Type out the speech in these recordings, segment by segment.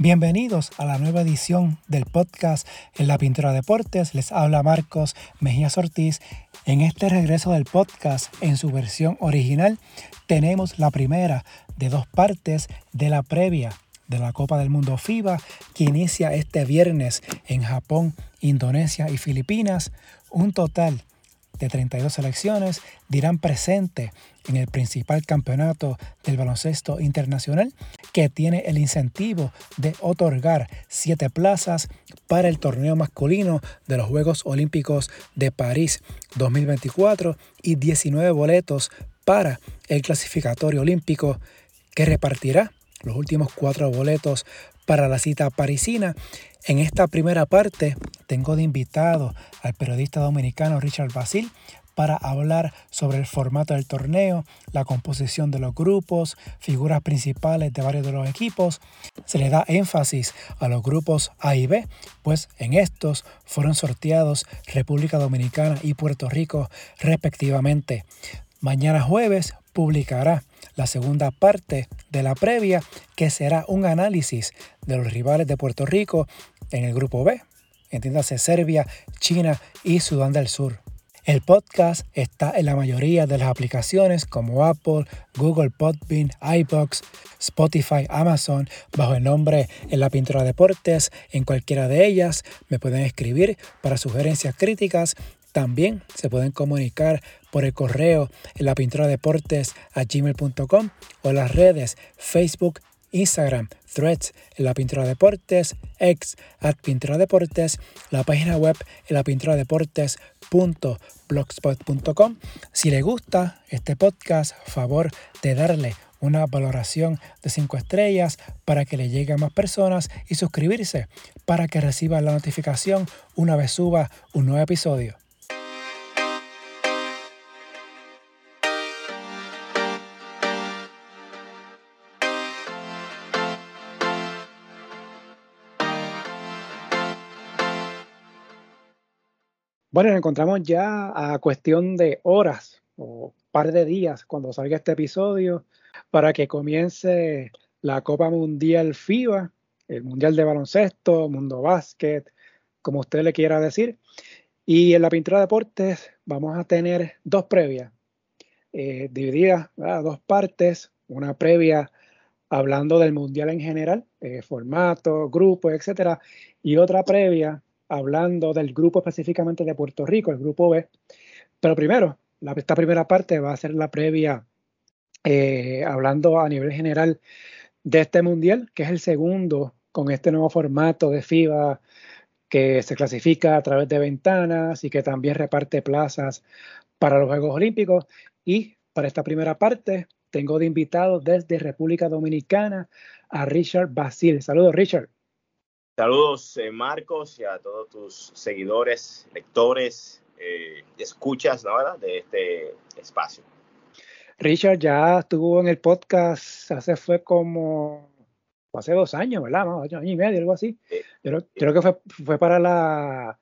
Bienvenidos a la nueva edición del podcast En la Pintura Deportes. Les habla Marcos Mejía Ortiz. En este regreso del podcast en su versión original tenemos la primera de dos partes de la previa de la Copa del Mundo FIBA que inicia este viernes en Japón, Indonesia y Filipinas. Un total de 32 selecciones dirán presente en el principal campeonato del baloncesto internacional que tiene el incentivo de otorgar siete plazas para el torneo masculino de los Juegos Olímpicos de París 2024 y 19 boletos para el clasificatorio olímpico que repartirá los últimos cuatro boletos para la cita parisina. En esta primera parte tengo de invitado al periodista dominicano Richard Basil para hablar sobre el formato del torneo, la composición de los grupos, figuras principales de varios de los equipos. Se le da énfasis a los grupos A y B, pues en estos fueron sorteados República Dominicana y Puerto Rico respectivamente. Mañana jueves publicará la segunda parte de la previa, que será un análisis de los rivales de Puerto Rico en el grupo B, entiéndase Serbia, China y Sudán del Sur. El podcast está en la mayoría de las aplicaciones como Apple, Google Podbean, iBox, Spotify, Amazon, bajo el nombre En la Pintura Deportes. En cualquiera de ellas me pueden escribir para sugerencias críticas también se pueden comunicar por el correo en la pintura deportes a gmail.com o las redes Facebook, Instagram, Threads en la pintura deportes, X at pintura deportes, la página web en la pintura deportes.blogspot.com. Si le gusta este podcast, favor de darle una valoración de 5 estrellas para que le llegue a más personas y suscribirse para que reciba la notificación una vez suba un nuevo episodio. Bueno, nos encontramos ya a cuestión de horas o par de días cuando salga este episodio para que comience la Copa Mundial FIBA, el Mundial de Baloncesto, Mundo Básquet, como usted le quiera decir. Y en la pintura de deportes vamos a tener dos previas, eh, divididas a dos partes, una previa hablando del Mundial en general, eh, formato, grupo, etcétera, y otra previa hablando del grupo específicamente de Puerto Rico, el grupo B. Pero primero, esta primera parte va a ser la previa, eh, hablando a nivel general de este mundial, que es el segundo con este nuevo formato de FIBA que se clasifica a través de ventanas y que también reparte plazas para los Juegos Olímpicos. Y para esta primera parte tengo de invitado desde República Dominicana a Richard Basil. Saludos, Richard. Saludos, eh, Marcos, y a todos tus seguidores, lectores, eh, escuchas ¿no, de este espacio. Richard ya estuvo en el podcast hace fue como hace dos años, ¿verdad? ¿No? Año, y medio, algo así. Yo, creo que fue, fue para la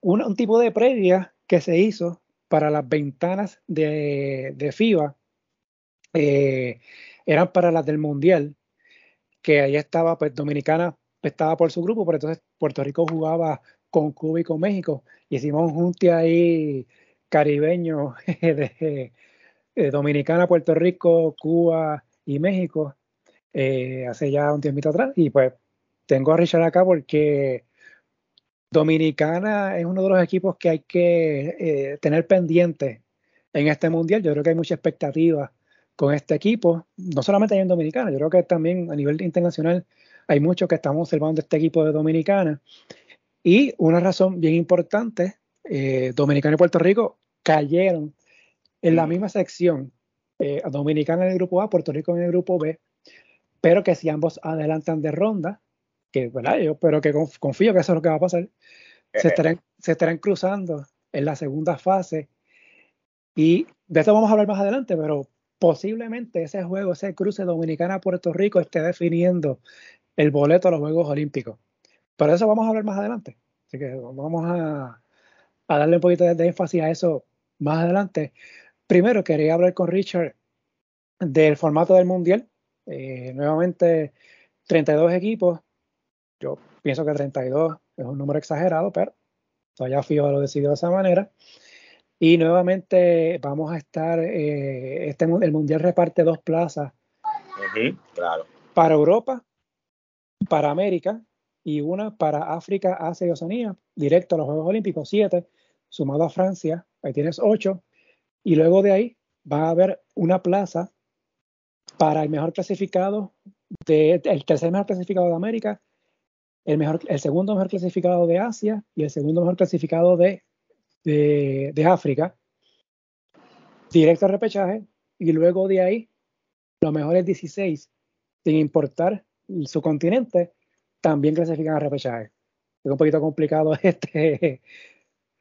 un, tipo de previa que se hizo para las ventanas de, de FIBA. Eh, eran para las del Mundial, que ahí estaba pues Dominicana estaba por su grupo, pero entonces Puerto Rico jugaba con Cuba y con México. Y hicimos un junte ahí caribeño de, Dominicana, Puerto Rico, Cuba y México eh, hace ya un tiempito atrás. Y pues tengo a Richard acá porque Dominicana es uno de los equipos que hay que eh, tener pendiente en este mundial. Yo creo que hay mucha expectativa con este equipo, no solamente en Dominicana, yo creo que también a nivel internacional hay muchos que estamos observando este equipo de Dominicana. Y una razón bien importante, eh, Dominicana y Puerto Rico cayeron en la misma sección, eh, Dominicana en el grupo A, Puerto Rico en el grupo B, pero que si ambos adelantan de ronda, que ¿verdad? yo pero que confío que eso es lo que va a pasar, se eh, estarán, se estarán cruzando en la segunda fase. Y de eso vamos a hablar más adelante, pero posiblemente ese juego, ese cruce Dominicana-Puerto Rico esté definiendo el boleto a los Juegos Olímpicos. Pero eso vamos a hablar más adelante. Así que vamos a, darle un poquito de, énfasis a eso más adelante. Primero quería hablar con Richard del formato del Mundial. Eh, nuevamente 32 equipos. Yo pienso que 32 es un número exagerado, pero todavía FIBA lo decidió de esa manera. Y nuevamente vamos a estar, eh, este, el Mundial reparte dos plazas claro. para Europa, para América y una para África, Asia y Oceanía, directo a los Juegos Olímpicos, siete, sumado a Francia, ahí tienes ocho, y luego de ahí va a haber una plaza para el mejor clasificado, de, el tercer mejor clasificado de América, el, mejor, el segundo mejor clasificado de Asia y el segundo mejor clasificado de, de, África, directo al repechaje, y luego de ahí los mejores 16, sin importar su continente, también clasifican al repechaje. Es un poquito complicado este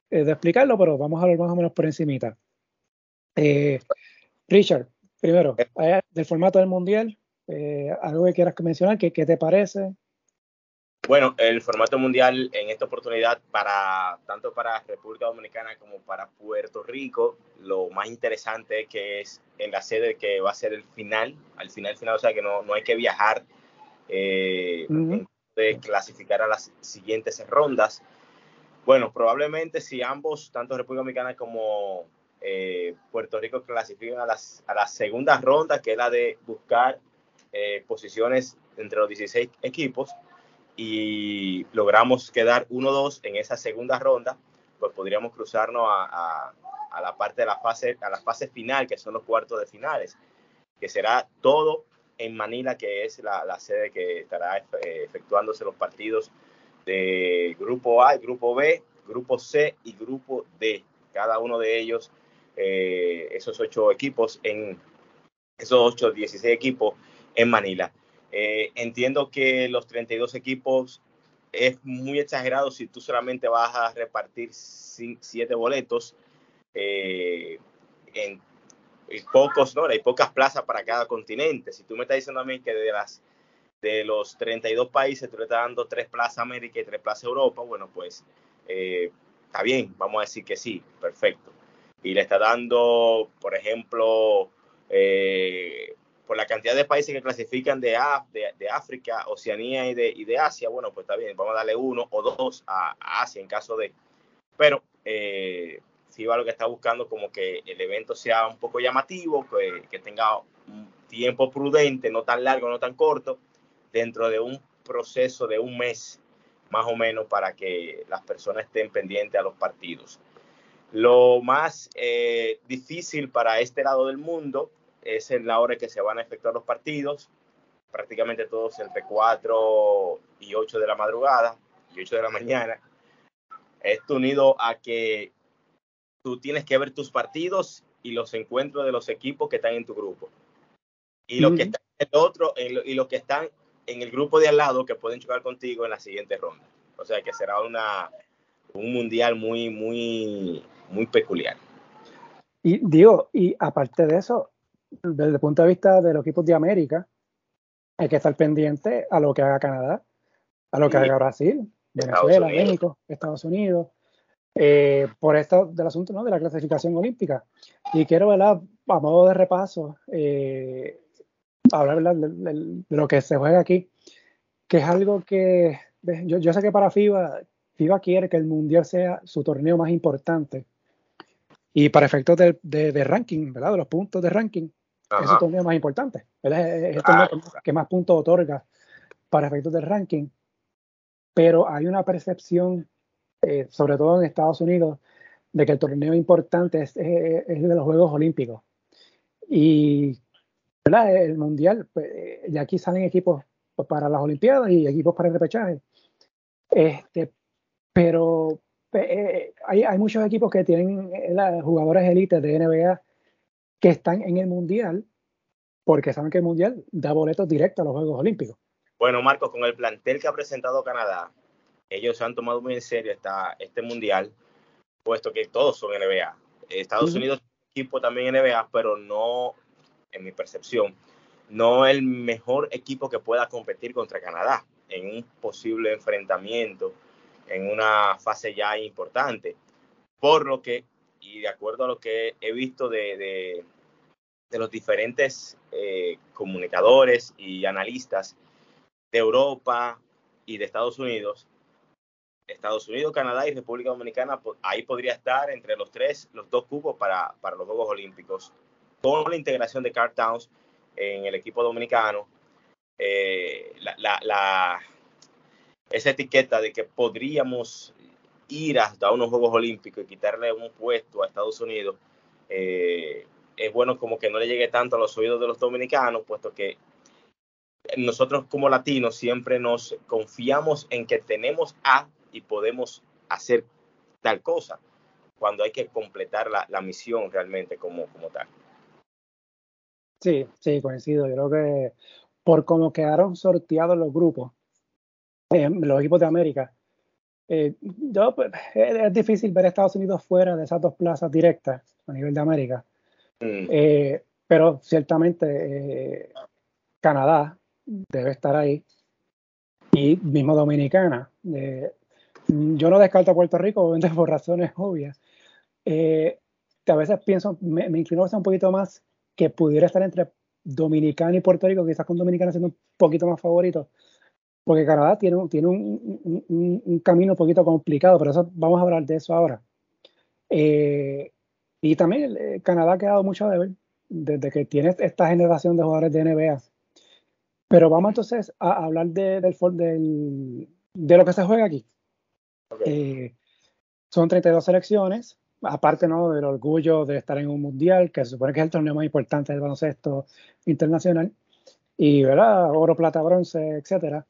de explicarlo, pero vamos a ver más o menos por encimita. Eh, Richard, primero, eh, del formato del Mundial, eh, algo que quieras mencionar, ¿qué, ¿qué te parece? Bueno, el formato mundial en esta oportunidad para tanto para República Dominicana como para Puerto Rico, lo más interesante es que es en la sede que va a ser el final, al final final, o sea que no, no hay que viajar eh, de clasificar a las siguientes rondas. Bueno, probablemente si ambos, tanto República Dominicana como eh, Puerto Rico clasifican a, las, a la segunda ronda, que es la de buscar eh, posiciones entre los 16 equipos, y logramos quedar 1-2 en esa segunda ronda, pues podríamos cruzarnos a, a, la parte de la fase, a la fase final, que son los cuartos de finales, que será todo en Manila, que es la, la sede que estará efectuándose los partidos de Grupo A, Grupo B, Grupo C y Grupo D. Cada uno de ellos, eh, esos ocho equipos en esos ocho, 16 equipos en Manila. Eh, entiendo que los 32 equipos es muy exagerado si tú solamente vas a repartir siete boletos eh, en, pocos, ¿no? Hay pocas plazas para cada continente. Si tú me estás diciendo a mí que de las de los 32 países tú le estás dando tres plazas América y tres plazas Europa, bueno, pues eh, está bien, vamos a decir que sí, perfecto. Y le está dando, por ejemplo, eh, por la cantidad de países que clasifican de, de, África, Oceanía y de, y de, Asia, bueno, pues está bien, vamos a darle uno o dos a, Asia en caso de... Pero eh, va lo que está buscando como que el evento sea un poco llamativo, que, que tenga un tiempo prudente, no tan largo, no tan corto, dentro de un proceso de un mes más o menos para que las personas estén pendientes a los partidos. Lo más eh, difícil para este lado del mundo es en la hora que se van a efectuar los partidos, prácticamente todos entre 4 y 8 de la madrugada y 8 de la mañana. Esto unido a que tú tienes que ver tus partidos y los encuentros de los equipos que están en tu grupo. Y los que están en el otro, y los que están en el grupo de al lado que pueden jugar contigo en la siguiente ronda. O sea que será una, un mundial muy, muy, muy peculiar. Y digo, y aparte de eso, desde el punto de vista de los equipos de América, hay que estar pendiente a lo que haga Canadá, a lo que haga Brasil, Venezuela, México, Estados Unidos, eh, por esto del asunto ¿no? de la clasificación olímpica. Y quiero, ¿verdad? a modo de repaso, eh, hablar de, lo que se juega aquí, que es algo que yo, yo, sé que para FIBA, FIBA quiere que el Mundial sea su torneo más importante. Y para efectos de, de ranking, ¿verdad? De los puntos de ranking, es su torneo más importante. Es el torneo que más puntos otorga para efectos del ranking. Pero hay una percepción, eh, sobre todo en Estados Unidos, de que el torneo importante es, es, de los Juegos Olímpicos. Y el mundial, pues, eh, y aquí salen equipos para las Olimpiadas y equipos para el repechaje. Este, pero eh, hay, hay, muchos equipos que tienen eh, jugadores élites de NBA que están en el mundial porque saben que el mundial da boletos directos a los Juegos Olímpicos. Bueno, Marcos, con el plantel que ha presentado Canadá, ellos se han tomado muy en serio esta, este mundial, puesto que todos son NBA. Estados Unidos equipo también NBA, pero no en mi percepción, no el mejor equipo que pueda competir contra Canadá en un posible enfrentamiento en una fase ya importante. Por lo que, y de acuerdo a lo que he visto de, de, los diferentes eh, comunicadores y analistas, de Europa y de Estados Unidos, Estados Unidos, Canadá y República Dominicana, ahí podría estar entre los tres, los dos cupos para, para los Juegos Olímpicos, con la integración de Car Towns en el equipo dominicano. Eh, la, esa etiqueta de que podríamos ir hasta unos Juegos Olímpicos y quitarle un puesto a Estados Unidos, eh, es bueno como que no le llegue tanto a los oídos de los dominicanos, puesto que nosotros como latinos siempre nos confiamos en que tenemos A y podemos hacer tal cosa, cuando hay que completar la, misión realmente como, como tal. Sí, sí, coincido. Yo creo que por cómo quedaron sorteados los grupos, eh, los equipos de América, eh, yo, pues, es, difícil ver a Estados Unidos fuera de esas dos plazas directas a nivel de América. Mm. Eh, pero ciertamente Canadá debe estar ahí y mismo Dominicana. Yo no descarto a Puerto Rico, por razones obvias. a veces pienso, me, inclino a un poquito más que pudiera estar entre Dominicana y Puerto Rico, quizás con Dominicana siendo un poquito más favorito, porque Canadá tiene, un, camino un poquito complicado, pero eso, vamos a hablar de eso ahora. Eh, y también eh, Canadá ha quedado mucho a deber desde que tiene esta generación de jugadores de NBA. Pero vamos entonces a hablar de, del, del, de lo que se juega aquí. Eh, son 32 selecciones, aparte ¿no? del orgullo de estar en un mundial, que se supone que es el torneo más importante del baloncesto internacional, y ¿verdad? oro, plata, bronce, etcétera.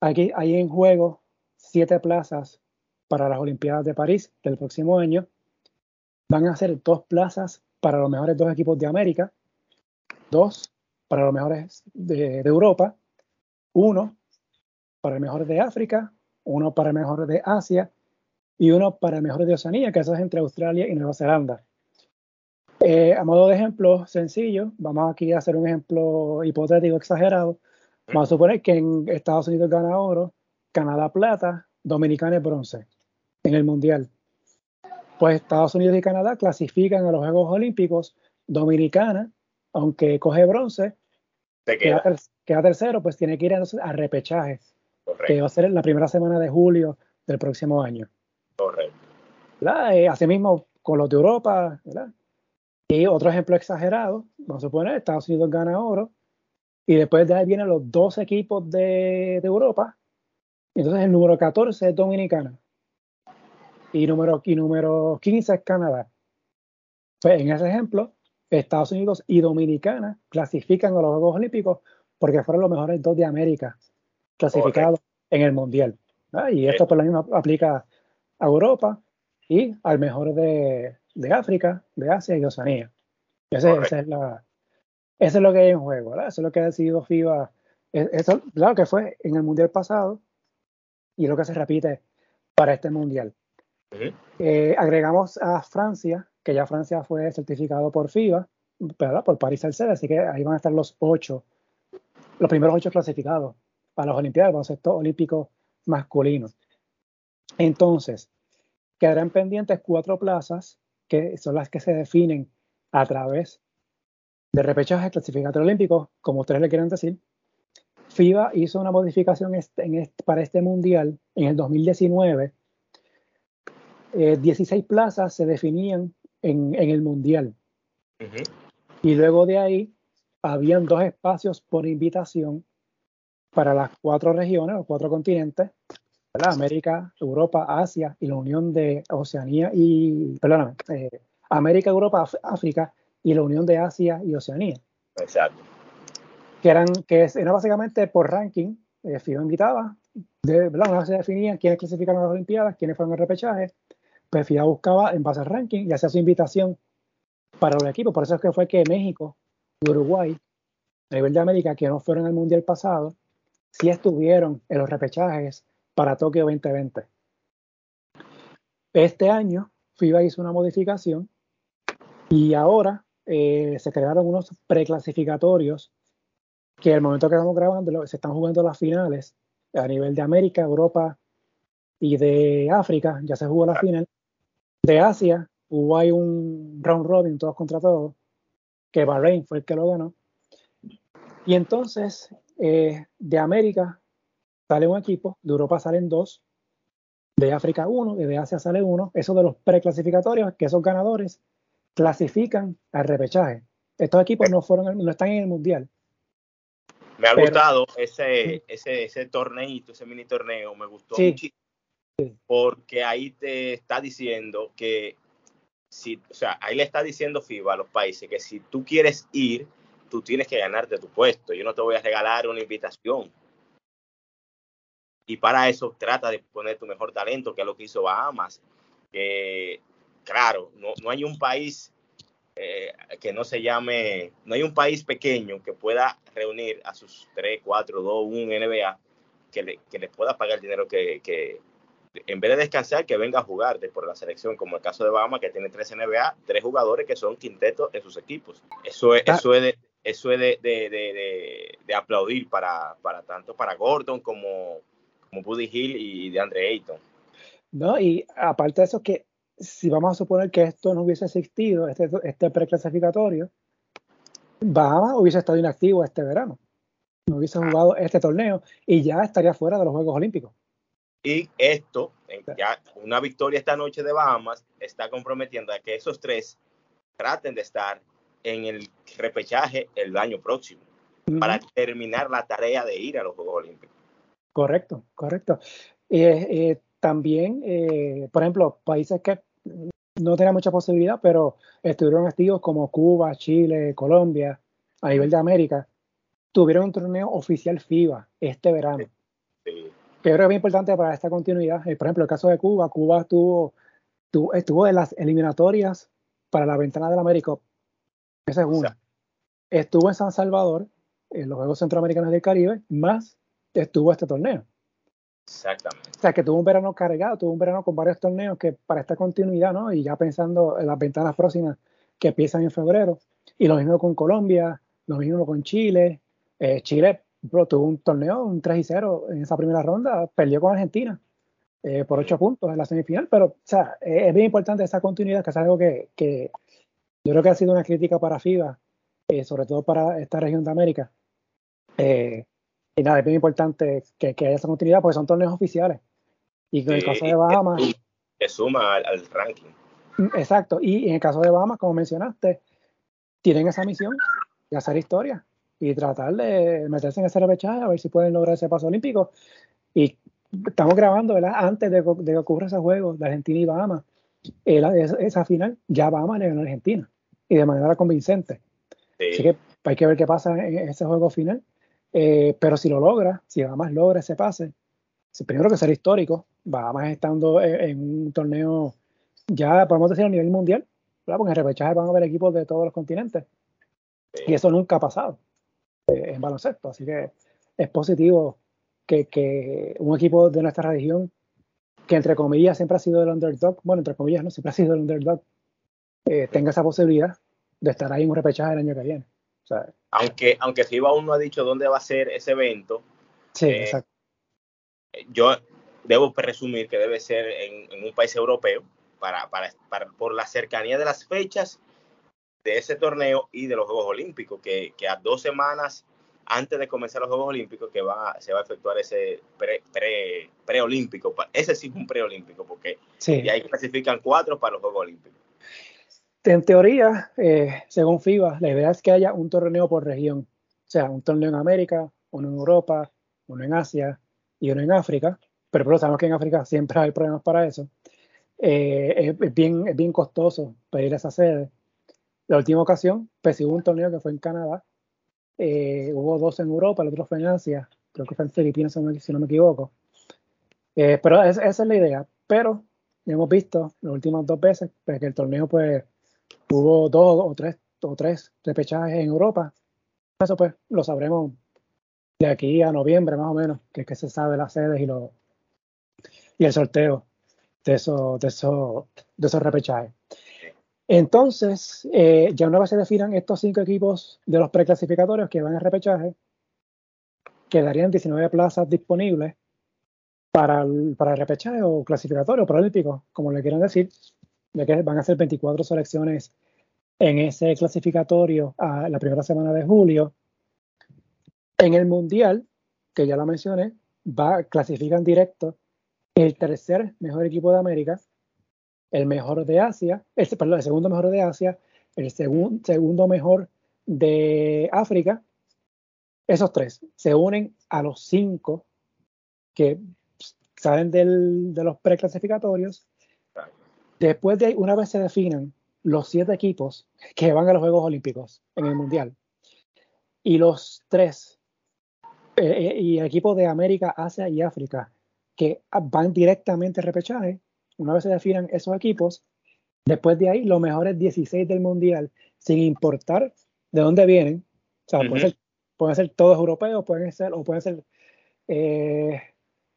Aquí hay en juego siete plazas para las Olimpiadas de París del próximo año. Van a ser dos plazas para los mejores dos equipos de América, dos para los mejores de, de Europa, uno para el mejor de África, uno para el mejor de Asia y uno para el mejor de Oceanía, que eso es entre Australia y Nueva Zelanda. Eh, a modo de ejemplo sencillo, vamos aquí a hacer un ejemplo hipotético exagerado. Vamos a suponer que en Estados Unidos gana oro, Canadá plata, Dominicana es bronce en el Mundial. Pues Estados Unidos y Canadá clasifican a los Juegos Olímpicos. Dominicana, aunque coge bronce, queda. tercero, pues tiene que ir a, repechajes, que va a ser la primera semana de julio del próximo año. Correcto. Eh, asimismo, con los de Europa, Y otro ejemplo exagerado, vamos a suponer, Estados Unidos gana oro, y después de ahí vienen los dos equipos de, Europa, entonces el número 14 es Dominicana, y número, y número 15 es Canadá. Pues en ese ejemplo, Estados Unidos y Dominicana clasifican a los Juegos Olímpicos porque fueron los mejores dos de América clasificados en el Mundial. Y esto por lo mismo aplica a Europa y al mejor de, África, de Asia y de Oceanía. Ese, es la, eso es lo que hay en juego, ¿verdad? Eso es lo que ha decidido FIBA. E, eso, claro que fue en el Mundial pasado y es lo que se repite para este Mundial. Eh, agregamos a Francia, que ya Francia fue certificado por FIBA, ¿verdad? por París Salcedo, así que ahí van a estar los ocho, los primeros ocho clasificados para los Olimpiadas, baloncesto olímpico masculino. Entonces, quedarán pendientes cuatro plazas que son las que se definen a través de repechaje clasificatorio olímpico, como ustedes le quieran decir. FIBA hizo una modificación para este mundial en el 2019. 16 eh, plazas se definían en, el mundial. Y luego de ahí, habían dos espacios por invitación para las cuatro regiones o cuatro continentes América, Europa, Asia y la Unión de Oceanía y, perdóname, eh, América, Europa, África y la Unión de Asia y Oceanía. Exacto. Que eran, que era básicamente por ranking, eh, FIBA invitaba, de, ¿verdad? Una se definía quiénes clasificaron a las Olimpiadas, quiénes fueron al repechaje, pues FIBA buscaba en base al ranking y hacía su invitación para los equipos. Por eso es que fue que México y Uruguay, a nivel de América, que no fueron al Mundial pasado, sí estuvieron en los repechajes para Tokio 2020. Este año FIBA hizo una modificación y ahora eh, se crearon unos preclasificatorios que al momento que estamos grabando se están jugando las finales a nivel de América, Europa y de África, ya se jugó la final. De Asia hubo hay un round robin todos contra todos, que Bahrein fue el que lo ganó. Y entonces eh, de América sale un equipo, de Europa salen dos, de África uno y de Asia sale uno. Eso de los preclasificatorios, que esos ganadores clasifican al repechaje. Estos equipos no fueron, no están en el mundial. Me ha gustado ese, ese, ese torneito, ese mini torneo, me gustó muchísimo. Porque ahí te está diciendo que si, o sea, ahí le está diciendo FIBA a los países que si tú quieres ir, tú tienes que ganarte tu puesto. Yo no te voy a regalar una invitación. Y para eso trata de poner tu mejor talento, que es lo que hizo Bahamas. Claro, no, no hay un país eh, que no se llame, no hay un país pequeño que pueda reunir a sus 3, 4, 2, 1 NBA que le, que les pueda pagar el dinero que, que, en vez de descansar, que venga a jugar de por la selección, como el caso de Bahamas, que tiene tres NBA, tres jugadores que son quintetos en sus equipos. Eso es, eso es de, eso es de, de, de, aplaudir para, para tanto para Gordon como, como Buddy Hill y de Andre Ayton. No, y aparte de eso, que si vamos a suponer que esto no hubiese existido, este, este preclasificatorio, Bahamas hubiese estado inactivo este verano. No hubiese ah. jugado este torneo y ya estaría fuera de los Juegos Olímpicos. Y esto, ya una victoria esta noche de Bahamas, está comprometiendo a que esos tres traten de estar en el repechaje el año próximo para terminar la tarea de ir a los Juegos Olímpicos. Correcto, correcto. Eh, eh, también, eh, por ejemplo, países que no tenían mucha posibilidad, pero estuvieron activos como Cuba, Chile, Colombia, a nivel de América, tuvieron un torneo oficial FIBA este verano. Sí que creo que es muy importante para esta continuidad. Eh, por ejemplo, el caso de Cuba, Cuba estuvo, estuvo, en las eliminatorias para la ventana del América. Esa es una. Estuvo en San Salvador, en los Juegos Centroamericanos del Caribe, más estuvo este torneo. Exactamente. O sea, que tuvo un verano cargado, tuvo un verano con varios torneos que para esta continuidad, ¿no? Y ya pensando en las ventanas próximas que empiezan en febrero. Y lo mismo con Colombia, lo mismo con Chile. Eh, Chile Bro, tuvo un torneo, un 3 y 0 en esa primera ronda, perdió con Argentina eh, por 8 puntos en la semifinal, pero o sea, es bien importante esa continuidad, que es algo que, que yo creo que ha sido una crítica para FIBA, eh, sobre todo para esta región de América. Eh, y nada, es bien importante que, que, haya esa continuidad porque son torneos oficiales. Y en el caso de Bahamas. Que suma al, al, ranking. Mm, exacto. Y en el caso de Bahamas, como mencionaste, tienen esa misión de hacer historia y tratar de meterse en ese repechaje a ver si pueden lograr ese paso olímpico. Y estamos grabando, ¿verdad? Antes de, que ocurra ese juego de Argentina y Bahamas, esa final ya Bahamas le ganó a Argentina y de manera convincente. Así que hay que ver qué pasa en ese juego final. Eh, pero si lo logra, si Bahamas logra ese pase, primero que será histórico, Bahamas estando en, un torneo ya, podemos decir, a nivel mundial, porque en repechaje van a haber equipos de todos los continentes. Y eso nunca ha pasado en baloncesto. Así que es positivo que, un equipo de nuestra región, que entre comillas siempre ha sido el underdog, bueno, entre comillas, no, siempre ha sido el underdog, eh, tenga esa posibilidad de estar ahí en un repechaje el año que viene. aunque, aunque FIBA aún no ha dicho dónde va a ser ese evento, sí, eh, exacto. yo debo presumir que debe ser en, un país europeo para, para, por la cercanía de las fechas de ese torneo y de los Juegos Olímpicos, que, que a dos semanas antes de comenzar los Juegos Olímpicos que va, se va a efectuar ese pre, pre, preolímpico. Ese sí es un preolímpico, porque sí. ahí clasifican cuatro para los Juegos Olímpicos. En teoría, eh, según FIBA, la idea es que haya un torneo por región. O sea, un torneo en América, uno en Europa, uno en Asia y uno en África. Pero, pero sabemos que en África siempre hay problemas para eso. Eh, es, bien, es bien costoso pedir esa sede. La última ocasión, pues hubo un torneo que fue en Canadá, eh, hubo dos en Europa, el otro fue en Asia, creo que fue en Filipinas si no me equivoco. Eh, pero esa es la idea. Pero hemos visto las últimas dos veces pues, que el torneo pues hubo dos o tres o tres repechajes en Europa. Eso pues lo sabremos de aquí a noviembre más o menos, que es que se sabe las sedes y lo y el sorteo de esos de esos de esos repechajes. Entonces, eh, ya una vez se definan estos cinco equipos de los preclasificatorios que van a repechaje, quedarían 19 plazas disponibles para el, repechaje o clasificatorio olímpico, como le quieran decir, ya que van a ser 24 selecciones en ese clasificatorio a la primera semana de julio. En el Mundial, que ya lo mencioné, va, clasifican directo el tercer mejor equipo de América, el mejor de Asia, el, perdón, el segundo mejor de Asia, el segundo mejor de África. Esos tres se unen a los cinco que salen del, de los preclasificatorios. Después de una vez se definan los siete equipos que van a los Juegos Olímpicos en el Mundial y los tres eh, eh, y equipos de América, Asia y África que van directamente a repechaje, una vez se definan esos equipos, después de ahí los mejores 16 del Mundial, sin importar de dónde vienen, o sea, pueden, ser, todos europeos, pueden ser, o pueden ser eh,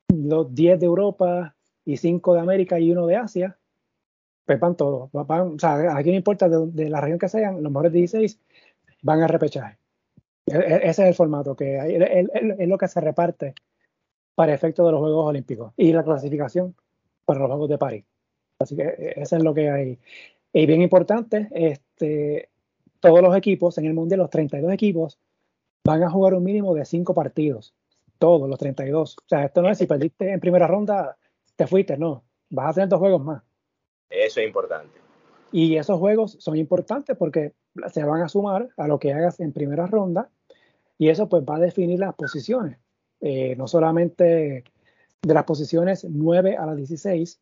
los 10 de Europa y 5 de América y uno de Asia, pues van todos. Van, o sea, aquí no importa de, la región que sean, los mejores 16 van a repechaje. E, e, ese es el formato que hay, es lo que se reparte para efecto de los Juegos Olímpicos y la clasificación para los Juegos de París. Así que eh, eso es lo que hay. Y bien importante, este, todos los equipos en el Mundial, los 32 equipos, van a jugar un mínimo de 5 partidos. Todos los 32. O sea, esto no es si perdiste en primera ronda, te fuiste, no. Vas a tener dos juegos más. Eso es importante. Y esos juegos son importantes porque se van a sumar a lo que hagas en primera ronda y eso pues va a definir las posiciones. Eh, no solamente de las posiciones 9 a las 16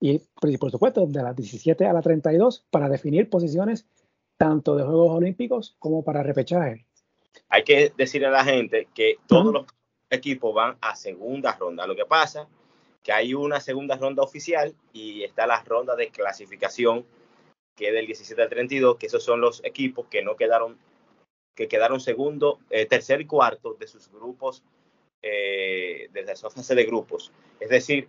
y por supuesto de las 17 a las 32 para definir posiciones tanto de Juegos Olímpicos como para repechaje. Hay que decirle a la gente que todos los equipos van a segunda ronda. Lo que pasa que hay una segunda ronda oficial y está la ronda de clasificación que es del 17 al 32, que esos son los equipos que no quedaron, que quedaron segundo, eh, tercer y cuarto de sus grupos eh, desde esa fase de grupos. Es decir,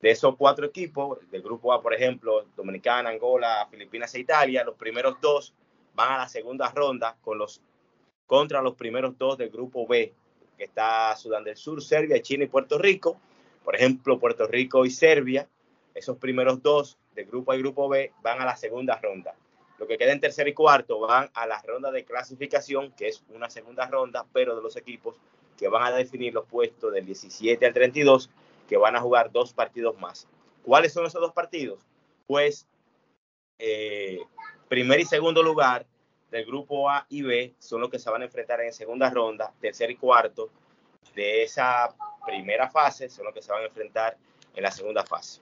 de esos cuatro equipos, del grupo A, por ejemplo, Dominicana, Angola, Filipinas e Italia, los primeros dos van a la segunda ronda con los, contra los primeros dos del grupo B, que está Sudán del Sur, Serbia, China y Puerto Rico. Por ejemplo, Puerto Rico y Serbia, esos primeros dos del grupo A y grupo B van a la segunda ronda. Lo que queda en tercer y cuarto van a la ronda de clasificación, que es una segunda ronda, pero de los equipos que van a definir los puestos del 17 al 32, que van a jugar dos partidos más. ¿Cuáles son esos dos partidos? Pues eh, primer y segundo lugar del grupo A y B son los que se van a enfrentar en segunda ronda, tercer y cuarto de esa primera fase son los que se van a enfrentar en la segunda fase.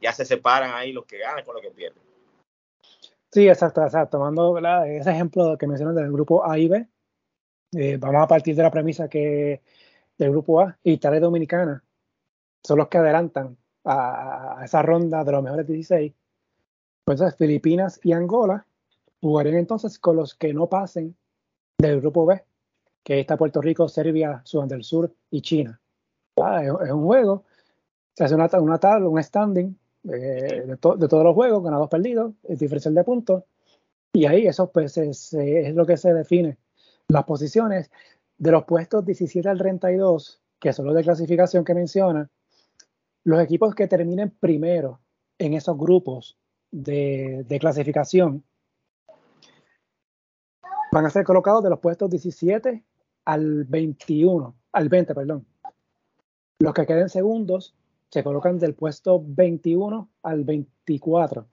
Ya se separan ahí los que ganan con los que pierden. Sí, exacto, exacto. Tomando ese ejemplo que mencionan del grupo A y B, eh, vamos a partir de la premisa que del grupo A, Italia y Dominicana son los que adelantan a, esa ronda de los mejores 16. Entonces, Filipinas y Angola jugarían entonces con los que no pasen del grupo B, que está Puerto Rico, Serbia, Sudán del Sur y China. Ah, es, un juego, se hace una, una tabla, un standing eh, de, todos los juegos, ganados, perdidos, el diferencial de puntos, y ahí eso pues es, es lo que se define las posiciones de los puestos 17 al 32, que son los de clasificación que menciona, los equipos que terminen primero en esos grupos de, clasificación van a ser colocados de los puestos 17 al 21, al 20, perdón. Los que queden segundos se colocan del puesto 21 al 24.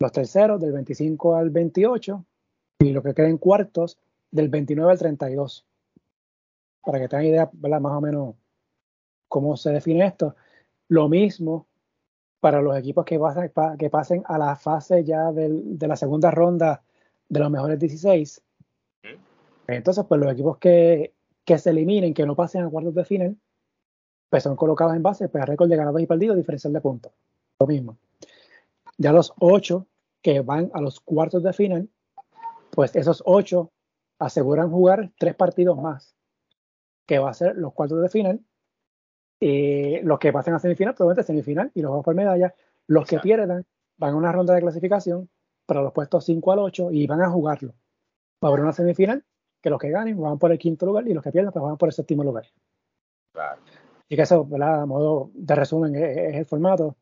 Los terceros del 25 al 28 y los que queden cuartos del 29 al 32. Para que tengan idea, ¿verdad? Más o menos cómo se define esto. Lo mismo para los equipos que pasen, que pasen a la fase ya del, de la segunda ronda de los mejores 16. Entonces, pues los equipos que, que se eliminen, que no pasen a cuartos de final, pues son colocados en base pues, a récord de ganados y perdidos, diferencial de puntos. Lo mismo. Ya los ocho que van a los cuartos de final, pues esos ocho aseguran jugar tres partidos más, que va a ser los cuartos de final. y los que pasen a semifinal, probablemente semifinal y los vamos por medalla. Los que pierdan van a una ronda de clasificación para los puestos 5 al 8 y van a jugarlo. Va a haber una semifinal que los que ganen van por el quinto lugar y los que pierdan pues van por el séptimo lugar. Y que eso, ¿verdad? A modo de resumen, es, el formato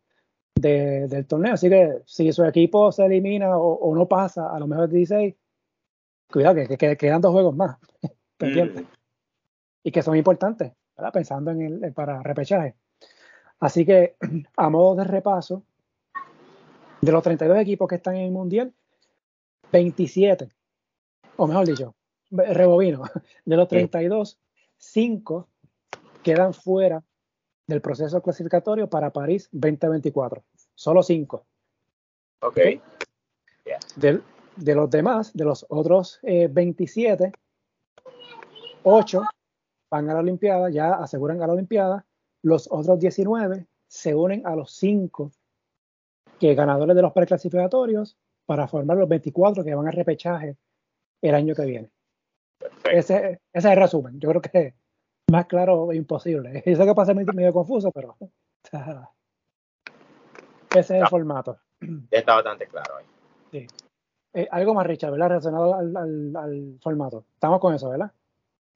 del torneo. Así que si su equipo se elimina o, no pasa a lo mejor 16, cuidado, que, quedan dos juegos más mm. Y que son importantes. pensando en el para repechaje. Así que, a modo de repaso, de los 32 equipos que están en el Mundial, 27, o mejor dicho, rebobino, de los 32, 5 quedan fuera del proceso clasificatorio para París 2024. Solo 5. Ok. De, los demás, de los otros 27, 8 van a la Olimpiada, ya aseguran a la Olimpiada. Los otros 19 se unen a los 5 que ganadores de los preclasificatorios para formar los 24 que van a repechaje el año que viene. Ese, ese, es el resumen. Yo creo que más claro imposible. Yo sé que pasa medio confuso, pero ese es el formato. Está bastante claro ahí. Sí. Eh, algo más, Richard, ¿verdad? Relacionado al, formato. Estamos con eso, ¿verdad?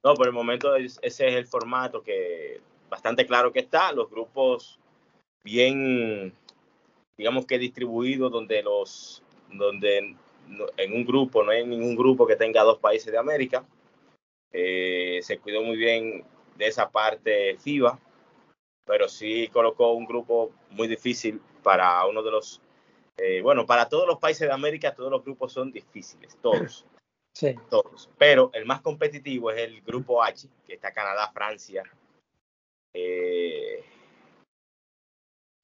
No, por el momento ese es el formato que bastante claro que está. Los grupos bien, digamos que distribuidos, donde los, donde en un grupo no hay ningún grupo que tenga dos países de América. Eh, se cuidó muy bien de esa parte FIBA, pero sí colocó un grupo muy difícil para uno de los eh, bueno, para todos los países de América, todos los grupos son difíciles, todos. Sí. Todos. Pero el más competitivo es el grupo H, que está Canadá, Francia. Eh,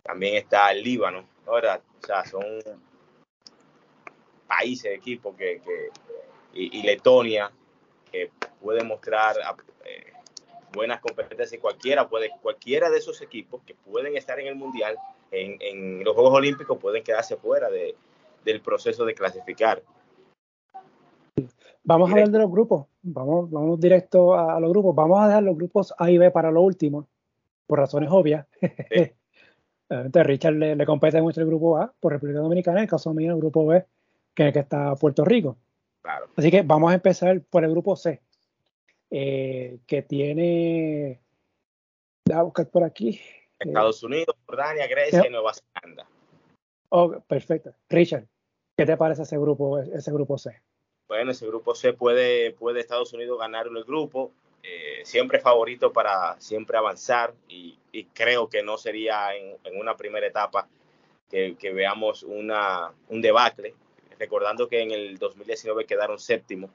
también está el Líbano, ¿verdad? O sea, son países, equipos que, que y, Letonia, que pueden mostrar eh, buenas competencias y cualquiera puede, cualquiera de esos equipos que pueden estar en el mundial en, los Juegos Olímpicos pueden quedarse fuera de, del proceso de clasificar. Vamos a hablar de los grupos, vamos, vamos directo a, los grupos, vamos a dejar los grupos A y B para lo último, por razones obvias. Richard le, compete mucho el grupo A por República Dominicana, en el caso mío el grupo B, que es el que está Puerto Rico. Claro. Así que vamos a empezar por el grupo C, eh, que tiene, voy a buscar por aquí, Estados Unidos, Jordania, Grecia y Nueva Zelanda. Oh, perfecto. Richard, ¿qué te parece ese grupo, ese grupo C? Bueno, ese grupo C puede, puede Estados Unidos ganar el grupo. Eh, siempre favorito para siempre avanzar y, creo que no sería en, una primera etapa que, veamos una, un debacle. Recordando que en el 2019 quedaron séptimo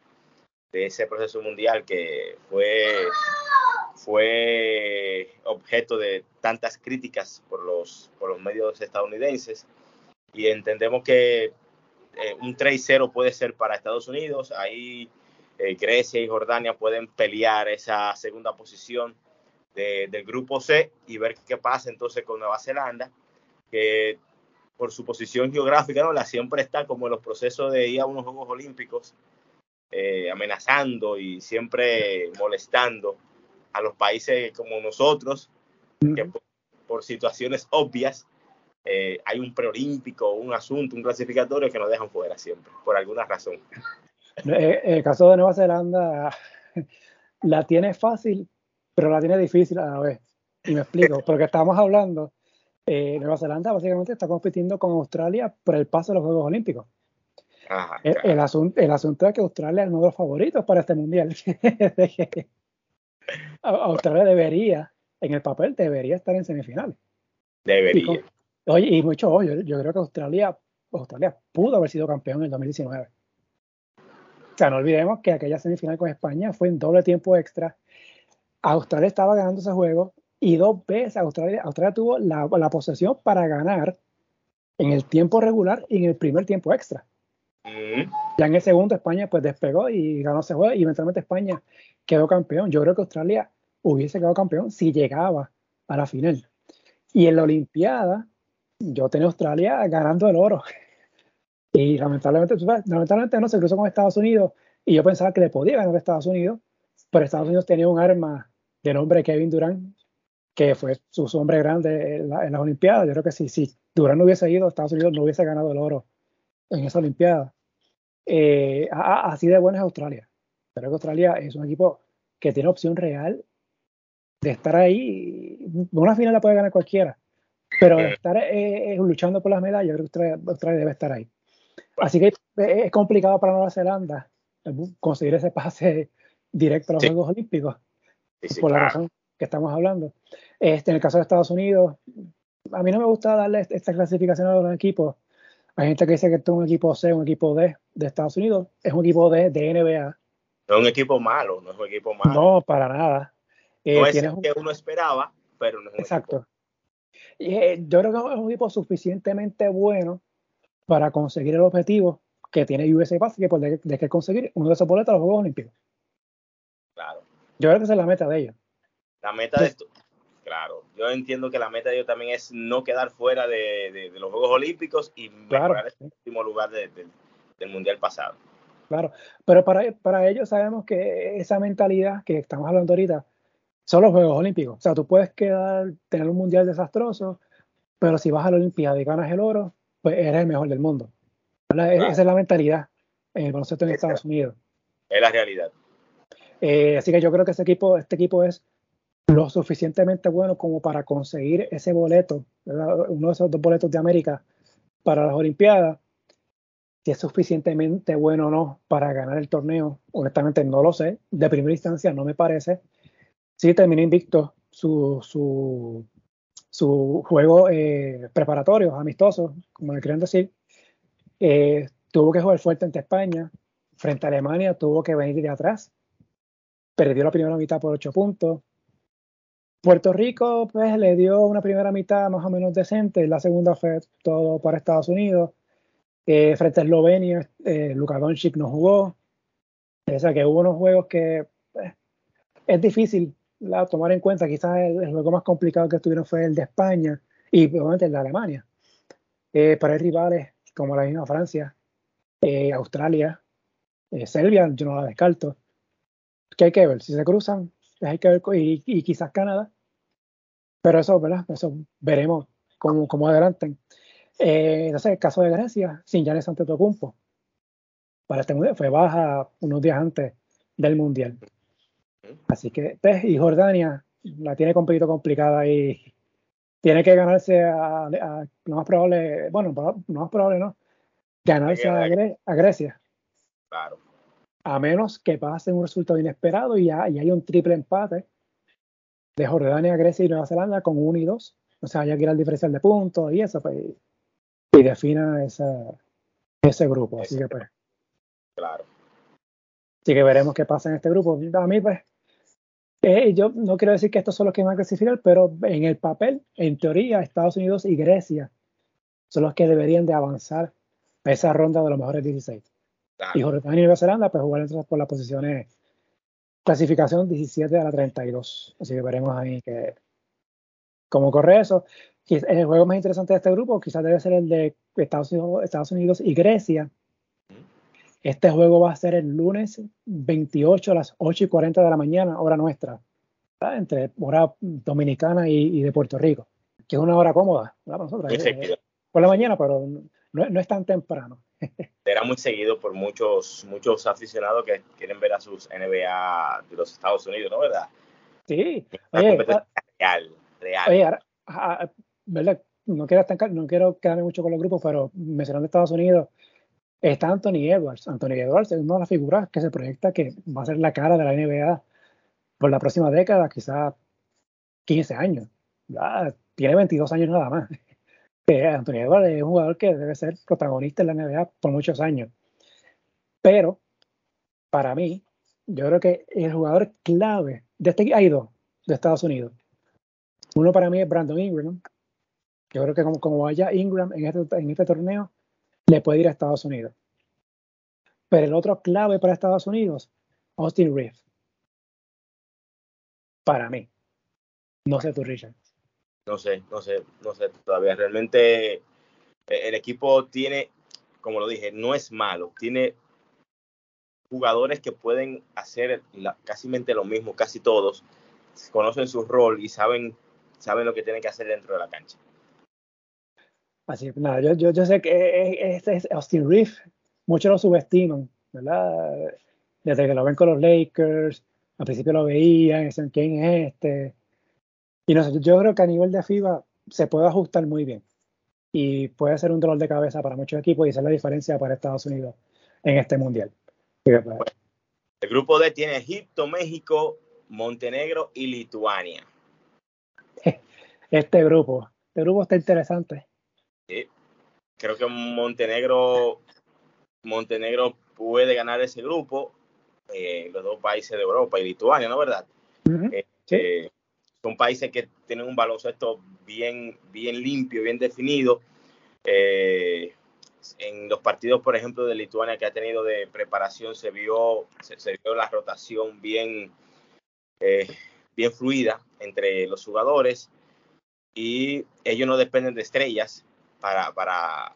de ese proceso mundial que fue fue objeto de tantas críticas por los, por los medios estadounidenses y entendemos que eh, un 3-0 puede ser para Estados Unidos, ahí eh, Grecia y Jordania pueden pelear esa segunda posición del grupo C y ver qué pasa entonces con Nueva Zelanda, que por su posición geográfica, ¿no? La siempre está como en los procesos de ir a unos Juegos Olímpicos, eh, amenazando y siempre molestando a los países como nosotros, que por, situaciones obvias eh, hay un preolímpico, un asunto, un clasificatorio que nos dejan fuera siempre, por alguna razón. Eh, el caso de Nueva Zelanda la tiene fácil, pero la tiene difícil a la vez. Y me explico, porque estamos hablando, eh, Nueva Zelanda básicamente está compitiendo con Australia por el paso de los Juegos Olímpicos. el, asunto, el asunto es que Australia es uno de los favoritos para este mundial. Australia debería, en el papel, debería estar en semifinales. Debería. oye, y mucho yo, yo creo que Australia, Australia pudo haber sido campeón en el 2019. O sea, no olvidemos que aquella semifinal con España fue en doble tiempo extra. Australia estaba ganando ese juego y dos veces Australia, Australia tuvo la, la posesión para ganar en el tiempo regular y en el primer tiempo extra. Ya en el segundo España pues despegó y ganó ese juego y eventualmente España quedó campeón. Yo creo que Australia hubiese quedado campeón si llegaba a la final. Y en la Olimpiada yo tenía Australia ganando el oro. Y lamentablemente, lamentablemente no se cruzó con Estados Unidos y yo pensaba que le podía ganar Estados Unidos, pero Estados Unidos tenía un arma de nombre Kevin Durant, que fue su hombre grande en, las Olimpiadas. Yo creo que si, si Durant no hubiese ido, Estados Unidos no hubiese ganado el oro en esa Olimpiada. Eh, así de buena es Australia. Pero que Australia es un equipo que tiene opción real de estar ahí. Una final la puede ganar cualquiera, pero de estar eh, eh, luchando por las medallas, creo que Australia, debe estar ahí. Así que es complicado para Nueva Zelanda conseguir ese pase directo a los Juegos Olímpicos. por la razón que estamos hablando. Este, en el caso de Estados Unidos, a mí no me gusta darle esta clasificación a los equipos. Hay gente que dice que esto es un equipo C, un equipo D de Estados Unidos. Es un equipo D de NBA. No es un equipo malo, no es un equipo malo. No, para nada. Eh, no es el que uno esperaba, pero no es un Exacto. Y, eh, yo creo que es un equipo suficientemente bueno para conseguir el objetivo que tiene USA Basket de, de que conseguir uno de esos boletos a los Juegos Olímpicos. Claro. Yo creo que esa es la meta de ellos. La meta de esto, claro. Yo entiendo que la meta de ellos también es no quedar fuera de, los Juegos Olímpicos y mejorar el último lugar del Mundial pasado. Claro, pero para, para ellos sabemos que esa mentalidad que estamos hablando ahorita son los Juegos Olímpicos. O sea, tú puedes quedar, tener un Mundial desastroso, pero si vas a la Olimpiada y ganas el oro, pues eres el mejor del mundo. Esa es la mentalidad en el concepto en Estados Unidos. Es la realidad. Eh, así que yo creo que este equipo, este equipo es lo suficientemente bueno como para conseguir ese boleto, uno de esos dos boletos de América para las Olimpiadas. Si es suficientemente bueno o no para ganar el torneo, honestamente no lo sé. De primera instancia no me parece. Sí terminó invicto su, su, su juego eh, preparatorio, amistoso, como le quieren decir. Eh, tuvo que jugar fuerte ante España. Frente a Alemania tuvo que venir de atrás. Perdió la primera mitad por ocho puntos Puerto Rico, pues, le dio una primera mitad más o menos decente, la segunda fue todo para Estados Unidos. Eh, frente a Eslovenia, eh, Luka Doncic no jugó. O sea que hubo unos juegos que pues, es difícil tomar en cuenta. Quizás el, juego más complicado que tuvieron fue el de España y obviamente el de Alemania. Eh, pero hay rivales como la misma Francia, eh, Australia, Serbia, yo no la descarto. Que hay que ver, si se cruzan, hay que ver, y, quizás Canadá. Pero eso, ¿verdad? Eso veremos cómo, cómo adelanten. Eh, entonces, el caso de Grecia, sin Giannis Antetokounmpo, para este mundial fue baja unos días antes del mundial. Así que, pues, y Jordania la tiene un poquito complicada y tiene que ganarse a, lo más probable, bueno, lo más probable no, ganarse a, Grecia. Claro a menos que pase un resultado inesperado y, hay un triple empate de Jordania, Grecia y Nueva Zelanda con 1 y 2. O sea, haya que ir al diferencial de puntos y eso, pues, y defina ese, ese grupo. Así que, pues. Claro. Así que veremos qué pasa en este grupo. A mí, pues, eh, yo no quiero decir que estos son los que van a clasificar, pero en el papel, en teoría, Estados Unidos y Grecia son los que deberían de avanzar a esa ronda de los mejores 16. Y Jordania y Nueva Zelanda, pues jugar por las posiciones clasificación 17 a la 32. Así que veremos ahí que cómo corre eso. El juego más interesante de este grupo quizás debe ser el de Estados Unidos, Estados Unidos y Grecia. Este juego va a ser el lunes 28 a las 8 y 40 de la mañana, hora nuestra, entre hora dominicana y, de Puerto Rico, que es una hora cómoda para nosotros. Eh, por la mañana, pero no es tan temprano. Será muy seguido por muchos, muchos aficionados que quieren ver a sus NBA de los Estados Unidos, ¿no? ¿Verdad? Sí. Oye, ah, real, real. Oye, ah, ¿verdad? No quiero, no quiero quedarme mucho con los grupos, pero mencionando Estados Unidos, está Anthony Edwards. Anthony Edwards es una de las figuras que se proyecta que va a ser la cara de la NBA por la próxima década, quizás 15 años. Ya, tiene 22 años nada más que Anthony es un jugador que debe ser protagonista en la NBA por muchos años. Pero, para mí, yo creo que el jugador clave de este hay dos de Estados Unidos. Uno para mí es Brandon Ingram. Yo creo que como, vaya Ingram en este, en este torneo, le puede ir a Estados Unidos. Pero el otro clave para Estados Unidos, Austin Reeves. Para mí. No sé tú, Richard. No sé, no sé, no sé todavía. Realmente eh, el equipo tiene, como lo dije, no es malo. Tiene jugadores que pueden hacer casi lo mismo, casi todos. Conocen su rol y saben, saben lo que tienen que hacer dentro de la cancha. Así, nada, yo, yo, sé que este es Austin Reef, muchos lo subestiman, ¿verdad? Desde que lo ven con los Lakers, al principio lo veían, dicen quién es este, y no yo creo que a nivel de FIBA se puede ajustar muy bien y puede ser un dolor de cabeza para muchos equipos y ser la diferencia para Estados Unidos en este mundial. El grupo D tiene Egipto, México, Montenegro y Lituania. Este grupo, este grupo está interesante. Sí. Creo que Montenegro, Montenegro puede ganar ese grupo, eh, los dos países de Europa y Lituania, ¿no verdad? Eh, son países que tienen un baloncesto bien, bien limpio, bien definido. Eh, en los partidos, por ejemplo, de Lituania que ha tenido de preparación, se vio, se, vio la rotación bien, bien fluida entre los jugadores y ellos no dependen de estrellas para, para,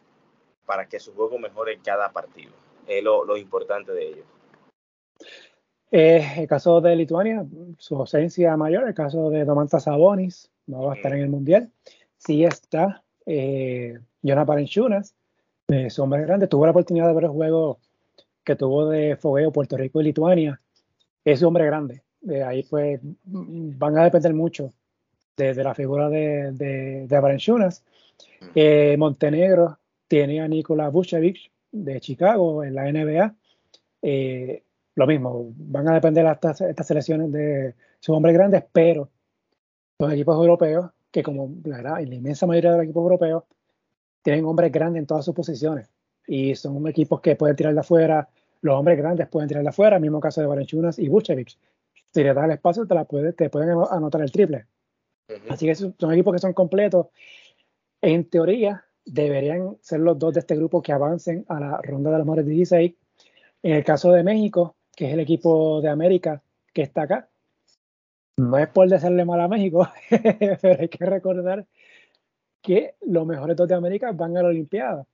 para que su juego mejore en cada partido. Es lo, lo importante de ellos. Eh, el caso de Lituania, su ausencia mayor, el caso de Domantas Sabonis, no va a estar en el Mundial. Sí está eh, Jonathan Parenchunas, eh, su hombre grande, tuvo la oportunidad de ver el juego que tuvo de fogueo Puerto Rico y Lituania. Es un hombre grande. De ahí pues van a depender mucho de, la figura de, de, de eh, Montenegro tiene a Nikola Vucevic de Chicago en la NBA. Eh, lo mismo, van a depender de estas, estas selecciones de sus hombres grandes, pero los equipos europeos, que como la, verdad, la inmensa mayoría de los equipos europeos, tienen hombres grandes en todas sus posiciones y son equipos que pueden tirar de afuera, los hombres grandes pueden tirar de afuera, el mismo caso de Valenchunas y Vucevic. Si le das el espacio, te, la puede, te pueden anotar el triple. Así que son equipos que son completos. En teoría, deberían ser los dos de este grupo que avancen a la ronda de los mejores 16. En el caso de México, que es el equipo de América que está acá, no es por decirle mal a México, pero hay que recordar que los mejores dos de América van a la Olimpiada.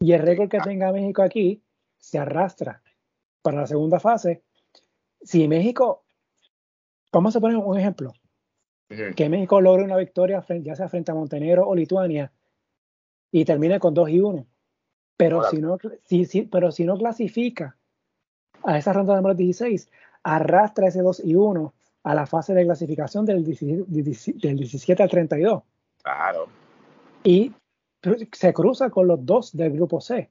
Y el récord que tenga México aquí se arrastra para la segunda fase. Si México, vamos a poner un ejemplo, que México logre una victoria, ya sea frente a Montenegro o Lituania, y termine con 2 y 1. Pero, si no, si, pero si no clasifica a esa ronda de número 16, arrastra ese 2 y 1 a la fase de clasificación del 17, al 32. Claro. Y se cruza con los dos del grupo C,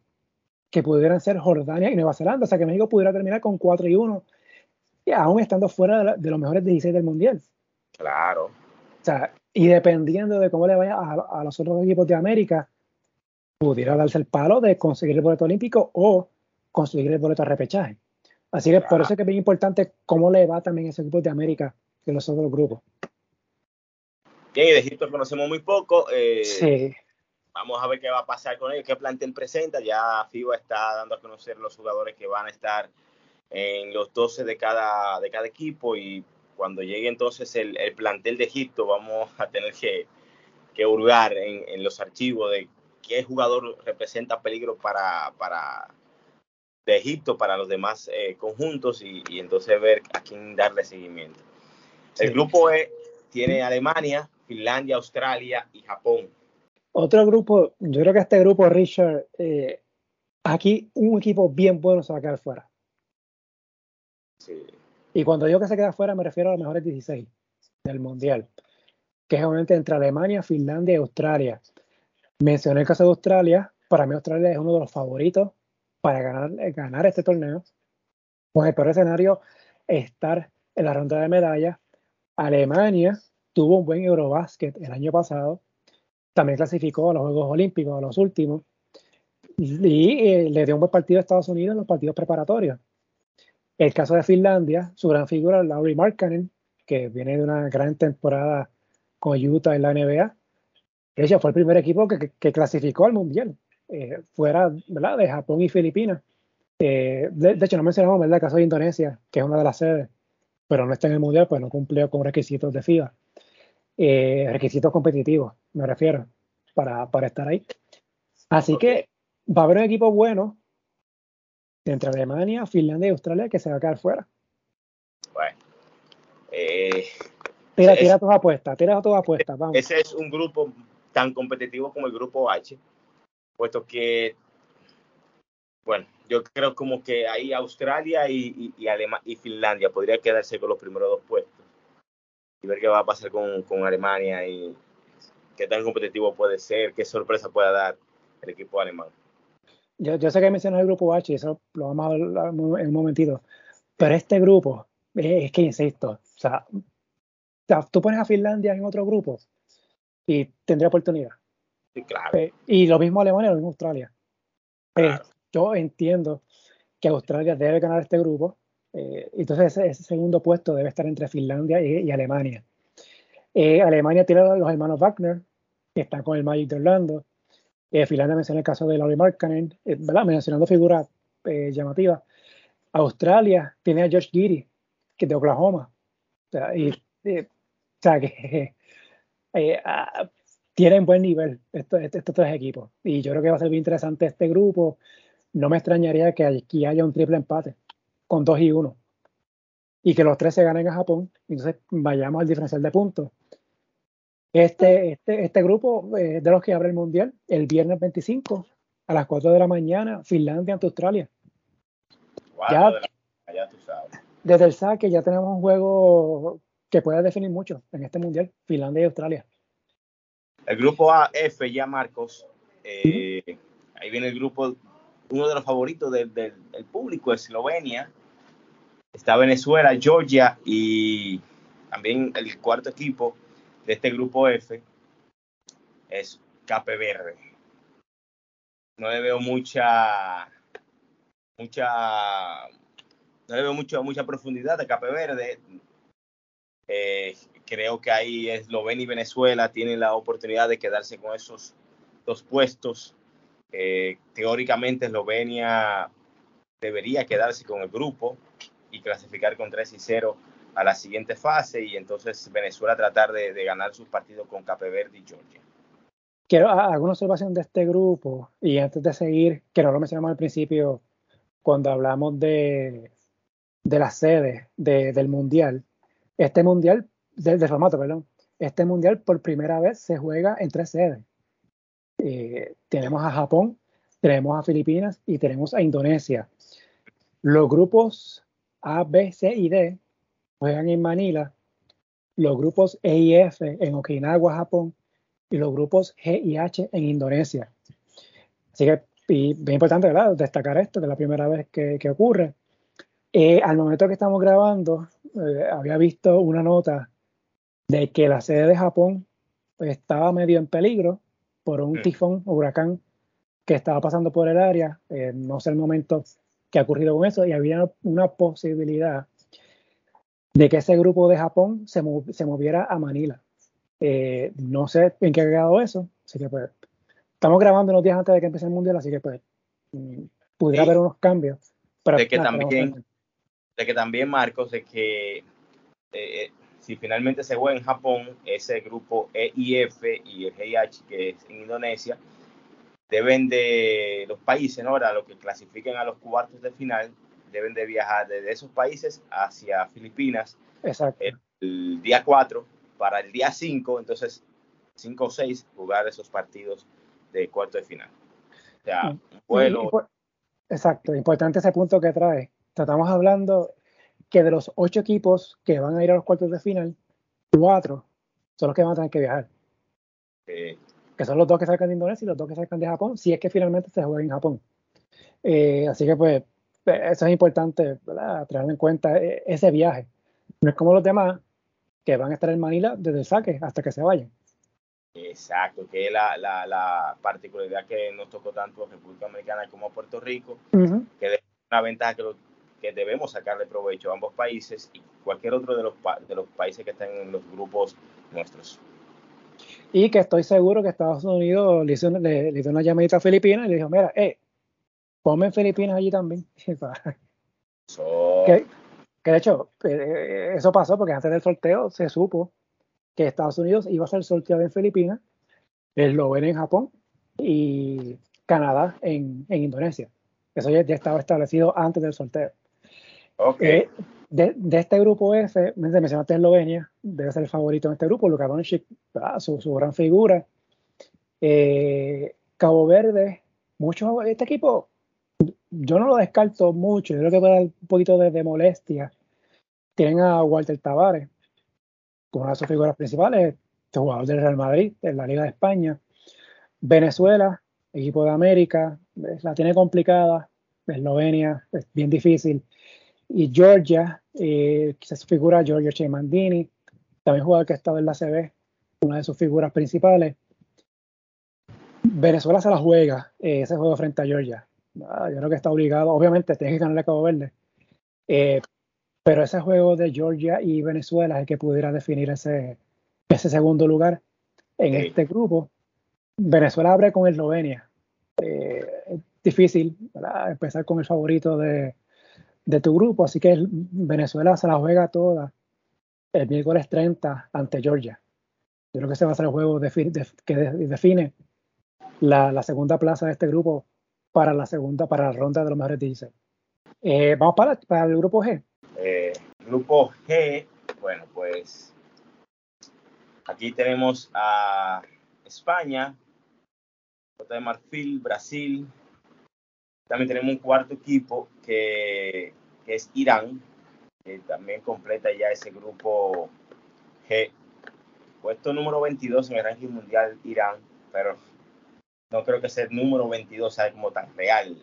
que pudieran ser Jordania y Nueva Zelanda. O sea que México pudiera terminar con 4 y 1, y aún estando fuera de, de los mejores 16 del Mundial. Claro. O sea, y dependiendo de cómo le vaya a, los otros equipos de América, pudiera darse el palo de conseguir el boleto olímpico o conseguir el boleto de repechaje. Así que por eso es que es bien importante cómo le va también a ese equipo de América que los otros grupos. Bien, y de Egipto conocemos muy poco. Eh, sí. Vamos a ver qué va a pasar con ellos, qué plantel presenta. Ya FIBA está dando a conocer los jugadores que van a estar en los 12 de cada, de cada equipo y cuando llegue entonces el, plantel de Egipto, vamos a tener que, que hurgar en, los archivos de qué jugador representa peligro para, para de Egipto, para los demás eh, conjuntos y, entonces ver a quién darle seguimiento. El grupo E tiene Alemania, Finlandia, Australia y Japón. Otro grupo, yo creo que este grupo, Richard, eh, aquí un equipo bien bueno se va a quedar fuera. Sí. Y cuando digo que se queda fuera, me refiero a los mejores 16 del Mundial, que es obviamente entre Alemania, Finlandia y Australia. Mencioné el caso de Australia. Para mí, Australia es uno de los favoritos para ganar, ganar este torneo. Con el peor escenario, estar en la ronda de medallas. Alemania tuvo un buen Eurobasket el año pasado. También clasificó a los Juegos Olímpicos, a los últimos. Y, eh, le dio un buen partido a Estados Unidos en los partidos preparatorios. El caso de Finlandia, su gran figura, Lauri Markkanen, que viene de una gran temporada con Utah en la NBA. Ella fue el primer equipo que, clasificó al Mundial, eh, fuera ¿verdad? de Japón y Filipinas. Eh, de, hecho, no mencionamos ¿verdad? el caso de Indonesia, que es una de las sedes, pero no está en el Mundial, pues no cumplió con requisitos de FIBA. Eh, requisitos competitivos, me refiero, para, para estar ahí. Así que va a haber un equipo bueno entre Alemania, Finlandia y Australia que se va a quedar fuera. Bueno. Eh, tira, tira tus apuestas, tira tus apuestas, vamos. Ese es un grupo tan competitivo como el grupo H, puesto que, bueno, yo creo como que ahí Australia y, y, y Finlandia podría quedarse con los primeros dos puestos y ver qué va a pasar con, con Alemania y qué tan competitivo puede ser, qué sorpresa pueda dar el equipo alemán yo, sé que mencionas el grupo H, y eso lo vamos a hablar en un momentito, pero este grupo, es que insisto, O sea, tú pones a Finlandia en otro grupo y tendría oportunidad. Sí, claro. Eh, y lo mismo Alemania, lo mismo Australia. Eh, yo entiendo que Australia debe ganar este grupo. Eh, entonces ese, segundo puesto debe estar entre Finlandia y, Alemania. Alemania tiene a los hermanos Wagner, que están con el Magic de Orlando. Finlandia menciona el caso de Lauri Markkanen, ¿verdad? mencionando figuras llamativas. Australia tiene a Josh Giri, que es de Oklahoma. O sea, y, o sea que ah, tienen buen nivel estos, estos, tres equipos. Y yo creo que va a ser bien interesante este grupo. No me extrañaría que aquí haya un triple empate con 2 y 1. Y que los tres se ganen a Japón. Entonces vayamos al diferencial de puntos. Este, este, este grupo eh, de los que abre el Mundial, el viernes 25 a las 4 de la mañana, Finlandia ante Australia. ya, tú sabes. Desde el saque ya tenemos un juego que puede definir mucho en este Mundial, Finlandia y Australia. El grupo A, F, ya Marcos. Eh, ahí viene el grupo, uno de los favoritos del, público, Eslovenia. Está Venezuela, Georgia y también el cuarto equipo de este grupo F es Cape Verde. No le veo mucha, mucha, no le veo mucho, mucha profundidad a Cape Verde. Eh, creo que ahí Eslovenia y Venezuela tienen la oportunidad de quedarse con esos dos puestos. Eh, teóricamente Eslovenia debería quedarse con el grupo y clasificar con 3 y 0 a la siguiente fase y entonces Venezuela tratar de, ganar sus partidos con Cape Verde y Georgia. Quiero alguna observación de este grupo y antes de seguir, que no lo mencionamos al principio cuando hablamos de, de la sede del Mundial. Este Mundial del, formato, perdón. Este mundial por primera vez se juega en tres sedes. Eh, tenemos a Japón, tenemos a Filipinas y tenemos a Indonesia. Los grupos A, B, C y D juegan en Manila. Los grupos E y F en Okinawa, Japón. Y los grupos G y H en Indonesia. Así que, y bien importante, ¿verdad? Destacar esto, que es la primera vez que, ocurre. Eh, al momento que estamos grabando, eh, había visto una nota de que la sede de Japón estaba medio en peligro por un mm. tifón, huracán que estaba pasando por el área. Eh, no sé el momento que ha ocurrido con eso y había una posibilidad de que ese grupo de Japón se, moviera a Manila. Eh, no sé en qué ha quedado eso, así que pues estamos grabando unos días antes de que empiece el mundial, así que pues mm, pudiera haber unos cambios. Pero, de que también, de que también Marcos, de que eh, si finalmente se juega en Japón, ese grupo E y F y el GIH, que es en Indonesia, deben de los países, ¿no? Ahora, los que clasifiquen a los cuartos de final, deben de viajar desde esos países hacia Filipinas Exacto. El, día 4 para el día 5, entonces 5 o 6, jugar esos partidos de cuarto de final. O sea, un vuelo. Exacto, importante ese punto que trae. Estamos hablando que de los ocho equipos que van a ir a los cuartos de final, cuatro son los que van a tener que viajar. Que son los dos que salgan de Indonesia y los dos que salgan de Japón, si es que finalmente se juega en Japón. Eh, así que pues eso es importante, tener en cuenta eh, ese viaje. No es como los demás que van a estar en Manila desde el saque hasta que se vayan. Exacto, que es la, la, particularidad que nos tocó tanto a República Dominicana como a Puerto Rico, que es una ventaja que los que debemos sacarle provecho a ambos países y cualquier otro de los, de los países que están en los grupos nuestros. Y que estoy seguro que Estados Unidos le hizo, una llamadita a Filipinas y le dijo, mira, eh, ponme en Filipinas allí también. que, de hecho, eh, eso pasó porque antes del sorteo se supo que Estados Unidos iba a ser sorteado en Filipinas, Eslovenia en Japón y Canadá en, en Indonesia. Eso ya, estaba establecido antes del sorteo. Okay. de, este grupo F, mencionaste Eslovenia, debe ser el favorito en este grupo, Luka Doncic, su, gran figura. Eh, Cabo Verde, mucho, este equipo, yo no lo descarto mucho, yo creo que puede dar un poquito de, molestia. Tienen a Walter Tavares, como una de sus figuras principales, este jugador del Real Madrid, en la Liga de España. Venezuela, equipo de América, la tiene complicada. Eslovenia es bien difícil. Y Georgia, eh, quizás su figura Giorgio Chemandini, también jugador que ha estado en la CB, una de sus figuras principales. Venezuela se la juega eh, ese juego frente a Georgia. Ah, yo creo que está obligado, obviamente tiene que ganarle a Cabo Verde, eh, pero ese juego de Georgia y Venezuela es el que pudiera definir ese, ese segundo lugar en este grupo. Venezuela abre con Eslovenia. Eh, es difícil empezar con el favorito de, de, tu grupo, así que Venezuela se la juega toda el miércoles 30 ante Georgia. Yo creo que ese va a ser el juego que define la, la, segunda plaza de este grupo para la segunda, para la ronda de los mejores 16. Eh, vamos para, para, el grupo G. Eh, grupo G, bueno, pues aquí tenemos a España, Costa de Marfil, Brasil. También tenemos un cuarto equipo que, es Irán, que también completa ya ese grupo G. Puesto número 22 en el ranking mundial Irán, pero no creo que ese número 22 sea como tan real.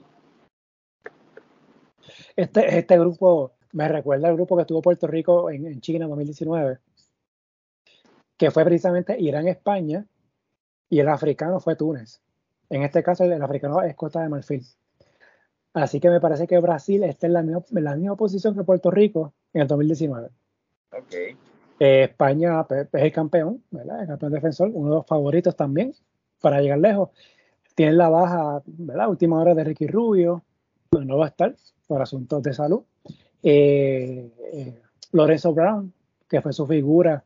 Este, este grupo me recuerda al grupo que tuvo Puerto Rico en China en 2019, que fue precisamente Irán-España y el africano fue Túnez. En este caso, el africano es Costa de Marfil. Así que me parece que Brasil está en la misma, en la misma posición que Puerto Rico en el 2019. Okay. Eh, España pues, es el campeón, ¿verdad? El campeón defensor, uno de los favoritos también para llegar lejos. Tienen la baja, ¿verdad? Última hora de Ricky Rubio, no va a estar por asuntos de salud. Eh, eh, Lorenzo Brown, que fue su figura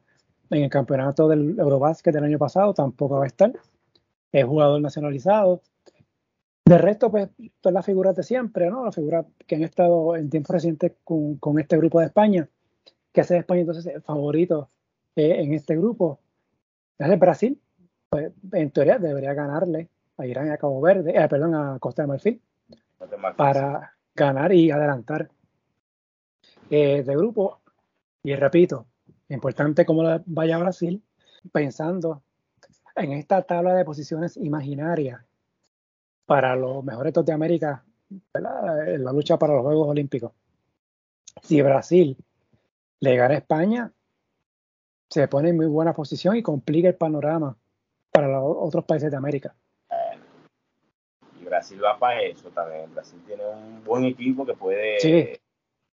en el campeonato del Eurobasket del año pasado, tampoco va a estar. Es jugador nacionalizado. De resto, pues, todas las figuras de siempre, ¿no? Las figuras que han estado en tiempo reciente con, con este grupo de España, que hace España entonces el favorito eh, en este grupo. Es el Brasil, pues, en teoría debería ganarle a Irán y a Cabo Verde, eh, perdón, a Costa de Marfil, para ganar y adelantar eh, de grupo. Y repito, importante cómo vaya Brasil, pensando en esta tabla de posiciones imaginarias para los mejores de América en la lucha para los Juegos Olímpicos. Si Brasil le gana a España, se pone en muy buena posición y complica el panorama para los otros países de América. y Brasil va para eso también. Brasil tiene un buen equipo que puede,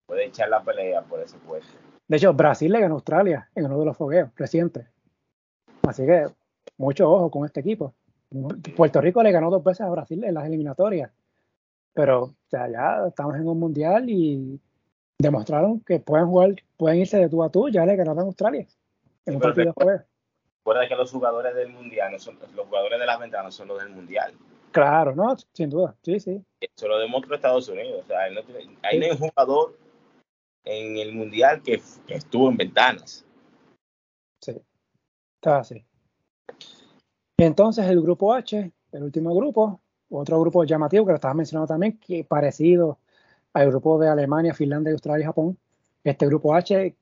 puede echar la pelea por ese puesto. De hecho, Brasil le ganó a Australia en uno de los fogueos recientes. Así que mucho ojo con este equipo. Puerto Rico le ganó dos veces a Brasil en las eliminatorias. Pero o sea, ya estamos en un mundial y demostraron que pueden jugar, pueden irse de tú a tú. Ya le ganaron a Australia en un partido de juego. Recuerda que los jugadores del mundial, no son, los jugadores de las ventanas son los del mundial. Claro, no, sin duda, sí, sí. Eso lo demostró Estados Unidos. O sea, no, hay sí. un jugador en el Mundial que, que estuvo en ventanas. Sí, está así. Entonces el grupo H, el último grupo, otro grupo llamativo que lo estabas mencionando también, que parecido al grupo de Alemania, Finlandia, Australia y Japón. Este grupo H,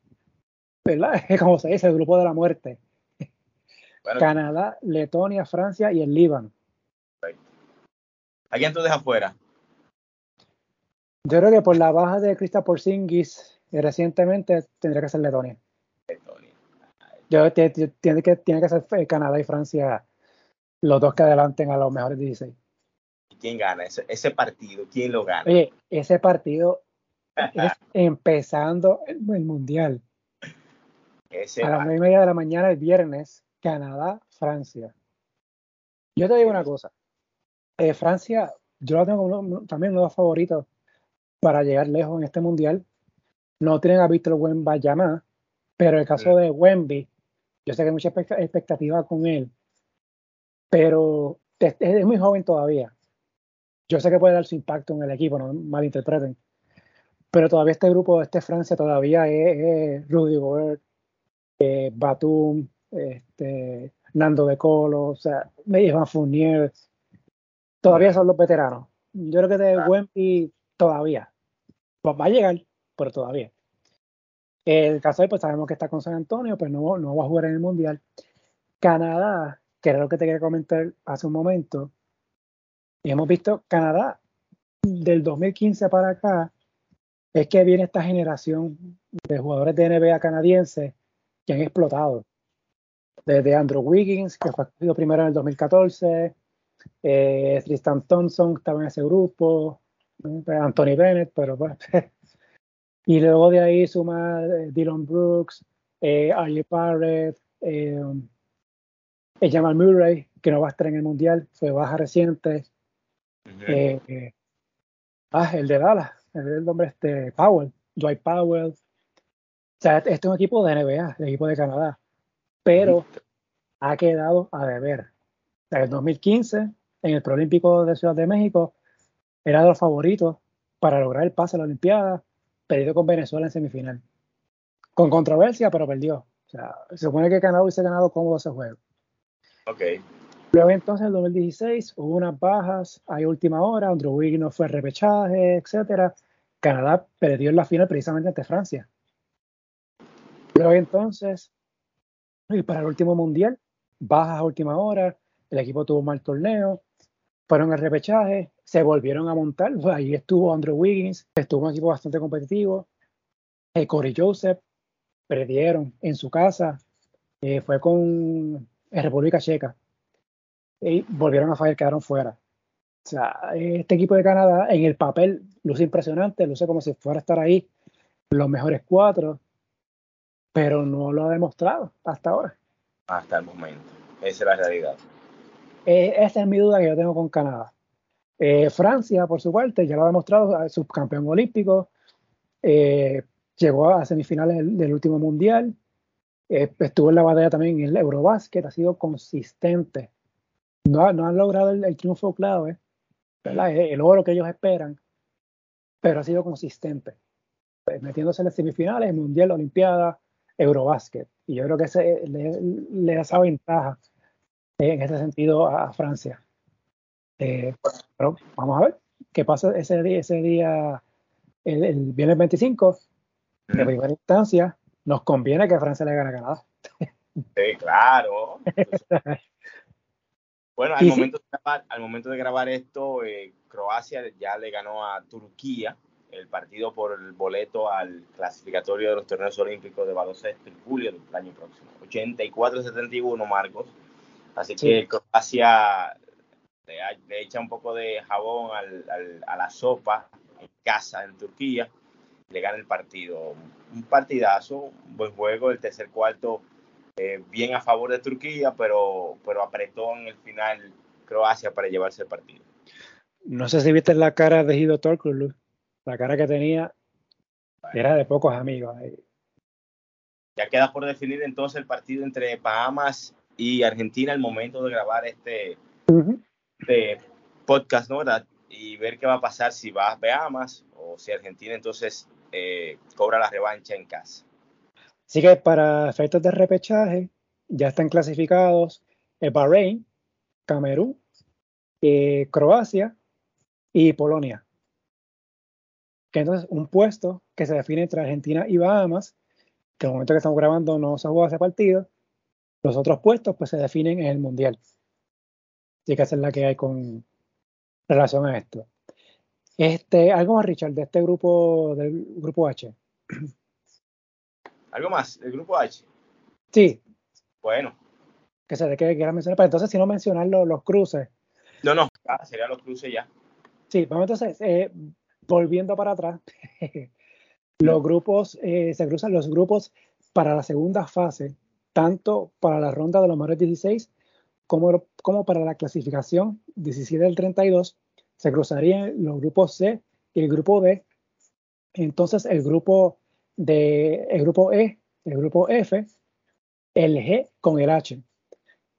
¿verdad? Como se dice, el grupo de la muerte. Bueno, Canadá, Letonia, Francia y el Líbano. ¿A quién tú dejas fuera? Yo creo que por la baja de Krista Porzingis eh, recientemente tendría que ser Letonia. Letonia. Yo, tiene, que, tiene que ser eh, Canadá y Francia los dos que adelanten a los mejores 16. ¿Y quién gana ese, ese partido? ¿Quién lo gana? Oye, ese partido es empezando el, el Mundial. Ese a las nueve y media de la mañana el viernes, Canadá, Francia. Yo te digo una cosa. Eh, Francia, yo la tengo como también uno de los favoritos para llegar lejos en este mundial. No tienen a Víctor Wembanyama, pero el caso de Wemby, yo sé que hay mucha expectativa con él, pero es, muy joven todavía. Yo sé que puede dar su impacto en el equipo, no malinterpreten. Pero todavía este grupo, este Francia, todavía es, es Rudy Gobert, eh, Batum, este, Nando De Colo, o sea, Ivan Fournier, todavía son los veteranos. Yo creo que de Wemby todavía. Pues va a llegar, pero todavía. El caso de pues sabemos que está con San Antonio, pues no, no va a jugar en el Mundial. Canadá, que era lo que te quería comentar hace un momento, y hemos visto Canadá del 2015 para acá, es que viene esta generación de jugadores de NBA canadienses que han explotado. Desde Andrew Wiggins, que fue escogido primero en el 2014, eh, Tristan Thompson estaba en ese grupo, Anthony Bennett, pero pues, y luego de ahí suma eh, Dylan Brooks, eh, Archie Barrett, eh, Jamal Murray, que no va a estar en el Mundial, fue baja reciente. Eh, eh, ah, el de Dallas, el nombre este, Powell, Dwight Powell. O sea, este es un equipo de NBA, el equipo de Canadá, pero ha quedado a deber. En el 2015, en el Proolímpico de Ciudad de México, era de los favoritos para lograr el pase a la Olimpiada, perdió con Venezuela en semifinal. Con controversia, pero perdió. O sea, se supone que Canadá hubiese ganado cómodo ese juego. Ok. Luego entonces en el 2016 hubo unas bajas, hay última hora, Andrew Wiggins fue repechaje, etcétera. Canadá perdió en la final precisamente ante Francia. Luego entonces, y para el último mundial, bajas a última hora, el equipo tuvo un mal torneo, fueron al repechaje, se volvieron a montar, ahí estuvo Andrew Wiggins, estuvo un equipo bastante competitivo, eh, Corey Joseph, perdieron en su casa, eh, fue con en República Checa. Y volvieron a fallar, quedaron fuera. O sea, este equipo de Canadá en el papel luce impresionante, luce como si fuera a estar ahí los mejores cuatro, pero no lo ha demostrado hasta ahora. Hasta el momento. Esa es la realidad. Eh, esa es mi duda que yo tengo con Canadá. Eh, Francia, por su parte, ya lo ha demostrado, subcampeón olímpico, eh, llegó a semifinales del, del último mundial, eh, estuvo en la batalla también en el Eurobasket, ha sido consistente. No, no han logrado el, triunfo clave, ¿verdad? el oro que ellos esperan, pero ha sido consistente, pues, metiéndose en las semifinales, Mundial, Olimpiada, Eurobasket. Y yo creo que ese, le, le da esa ventaja eh, en ese sentido a, a Francia. Eh, pero vamos a ver qué pasa ese día, ese día el, el viernes 25, de primera instancia, nos conviene que Francia le gane a Canadá. Sí, claro. bueno, al, momento, sí. de grabar, al momento de grabar esto, eh, Croacia ya le ganó a Turquía el partido por el boleto al clasificatorio de los torneos olímpicos de baloncesto en julio del año próximo. 84-71, Marcos. Así sí. que Croacia le, le, echa un poco de jabón al, al, a la sopa en casa en Turquía le gana el partido. Un partidazo, un buen juego, el tercer cuarto eh, bien a favor de Turquía, pero, pero apretó en el final Croacia para llevarse el partido. No sé si viste la cara de Guido Torkulu, la cara que tenía era de pocos amigos. Ya queda por definir entonces el partido entre Bahamas y Argentina al momento de grabar este, uh -huh. este podcast, ¿no? ¿verdad? Y ver qué va a pasar si va a Bahamas o si Argentina entonces eh, cobra la revancha en casa. Así que para efectos de repechaje ya están clasificados el Bahrein, Camerún, eh, Croacia y Polonia. Que entonces un puesto que se define entre Argentina y Bahamas, que en el momento que estamos grabando no se ha jugado ese partido, los otros puestos pues se definen en el Mundial. Así que esa es la que hay con relación a esto. Este, algo más, Richard, de este grupo, del grupo H. ¿Algo más del grupo H? Sí. Bueno. Que se que quieras mencionar, pero entonces si no mencionar los, los cruces. No, no, ah, serían los cruces ya. Sí, vamos entonces, eh, volviendo para atrás, los grupos, eh, se cruzan los grupos para la segunda fase, tanto para la ronda de los mejores 16 como, como para la clasificación 17 del 32 se cruzarían los grupos C y el grupo D. Entonces el grupo de el grupo E, el grupo F, el G con el H.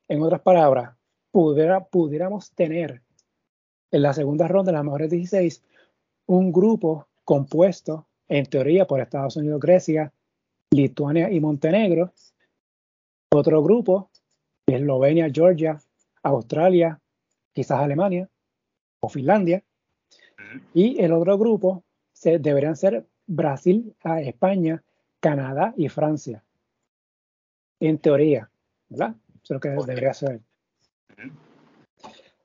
En otras palabras, pudiera, pudiéramos tener en la segunda ronda, en las mejores 16, un grupo compuesto, en teoría, por Estados Unidos, Grecia, Lituania y Montenegro. Otro grupo, Eslovenia, Georgia, Australia, quizás Alemania o Finlandia. Y el otro grupo se, deberían ser Brasil, España, Canadá y Francia. En teoría, ¿verdad? Eso es lo que debería ser.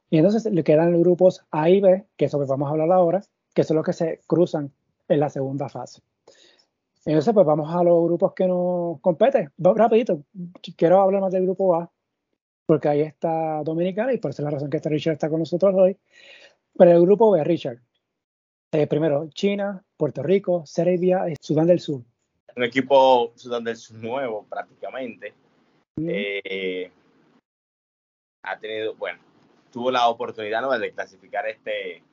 Y entonces le quedan los grupos A y B, que es lo que vamos a hablar ahora, que son los que se cruzan en la segunda fase. Entonces, pues vamos a los grupos que nos competen. Rapidito, quiero hablar más del grupo A, porque ahí está Dominicana y por esa es la razón que este Richard está con nosotros hoy. Pero el grupo B, Richard. Eh, primero, China, Puerto Rico, Serbia y Sudán del Sur. Un equipo Sudán del Sur nuevo prácticamente. Eh, ha tenido, bueno, tuvo la oportunidad de clasificar este,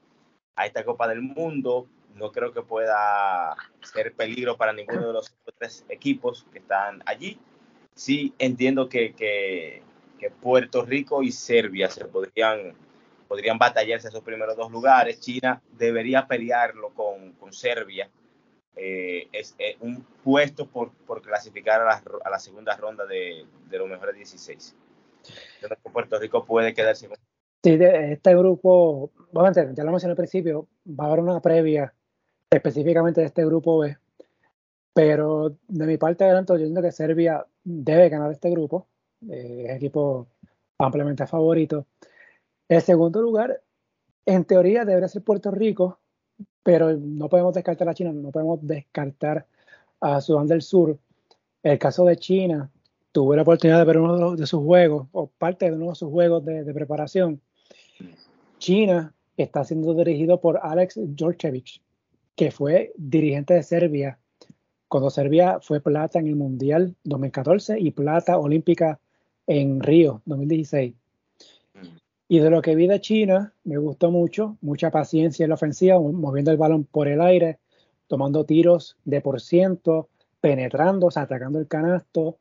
a esta Copa del Mundo no creo que pueda ser peligro para ninguno de los tres equipos que están allí. Sí entiendo que, que, Puerto Rico y Serbia se podrían, podrían batallarse esos primeros dos lugares. China debería pelearlo con, con Serbia. Eh, es, un puesto por, por clasificar a la, a la, segunda ronda de, de los mejores 16. Creo que Puerto Rico puede quedarse con Sí, de este grupo, obviamente, ya lo mencioné al principio, va a haber una previa específicamente de este grupo B. Pero de mi parte adelanto, yo entiendo que Serbia debe ganar este grupo. Eh, es equipo ampliamente favorito. El segundo lugar, en teoría, debería ser Puerto Rico, pero no podemos descartar a China, no podemos descartar a Sudán del Sur. El caso de China, tuve la oportunidad de ver uno de, sus juegos, o parte de uno de sus juegos de, preparación. China está siendo dirigido por Alex Georgievich, que fue dirigente de Serbia cuando Serbia fue plata en el Mundial 2014 y plata olímpica en Río 2016. Y de lo que vi de China, me gustó mucho, mucha paciencia en la ofensiva, moviendo el balón por el aire, tomando tiros de por ciento, sea, atacando el canasto.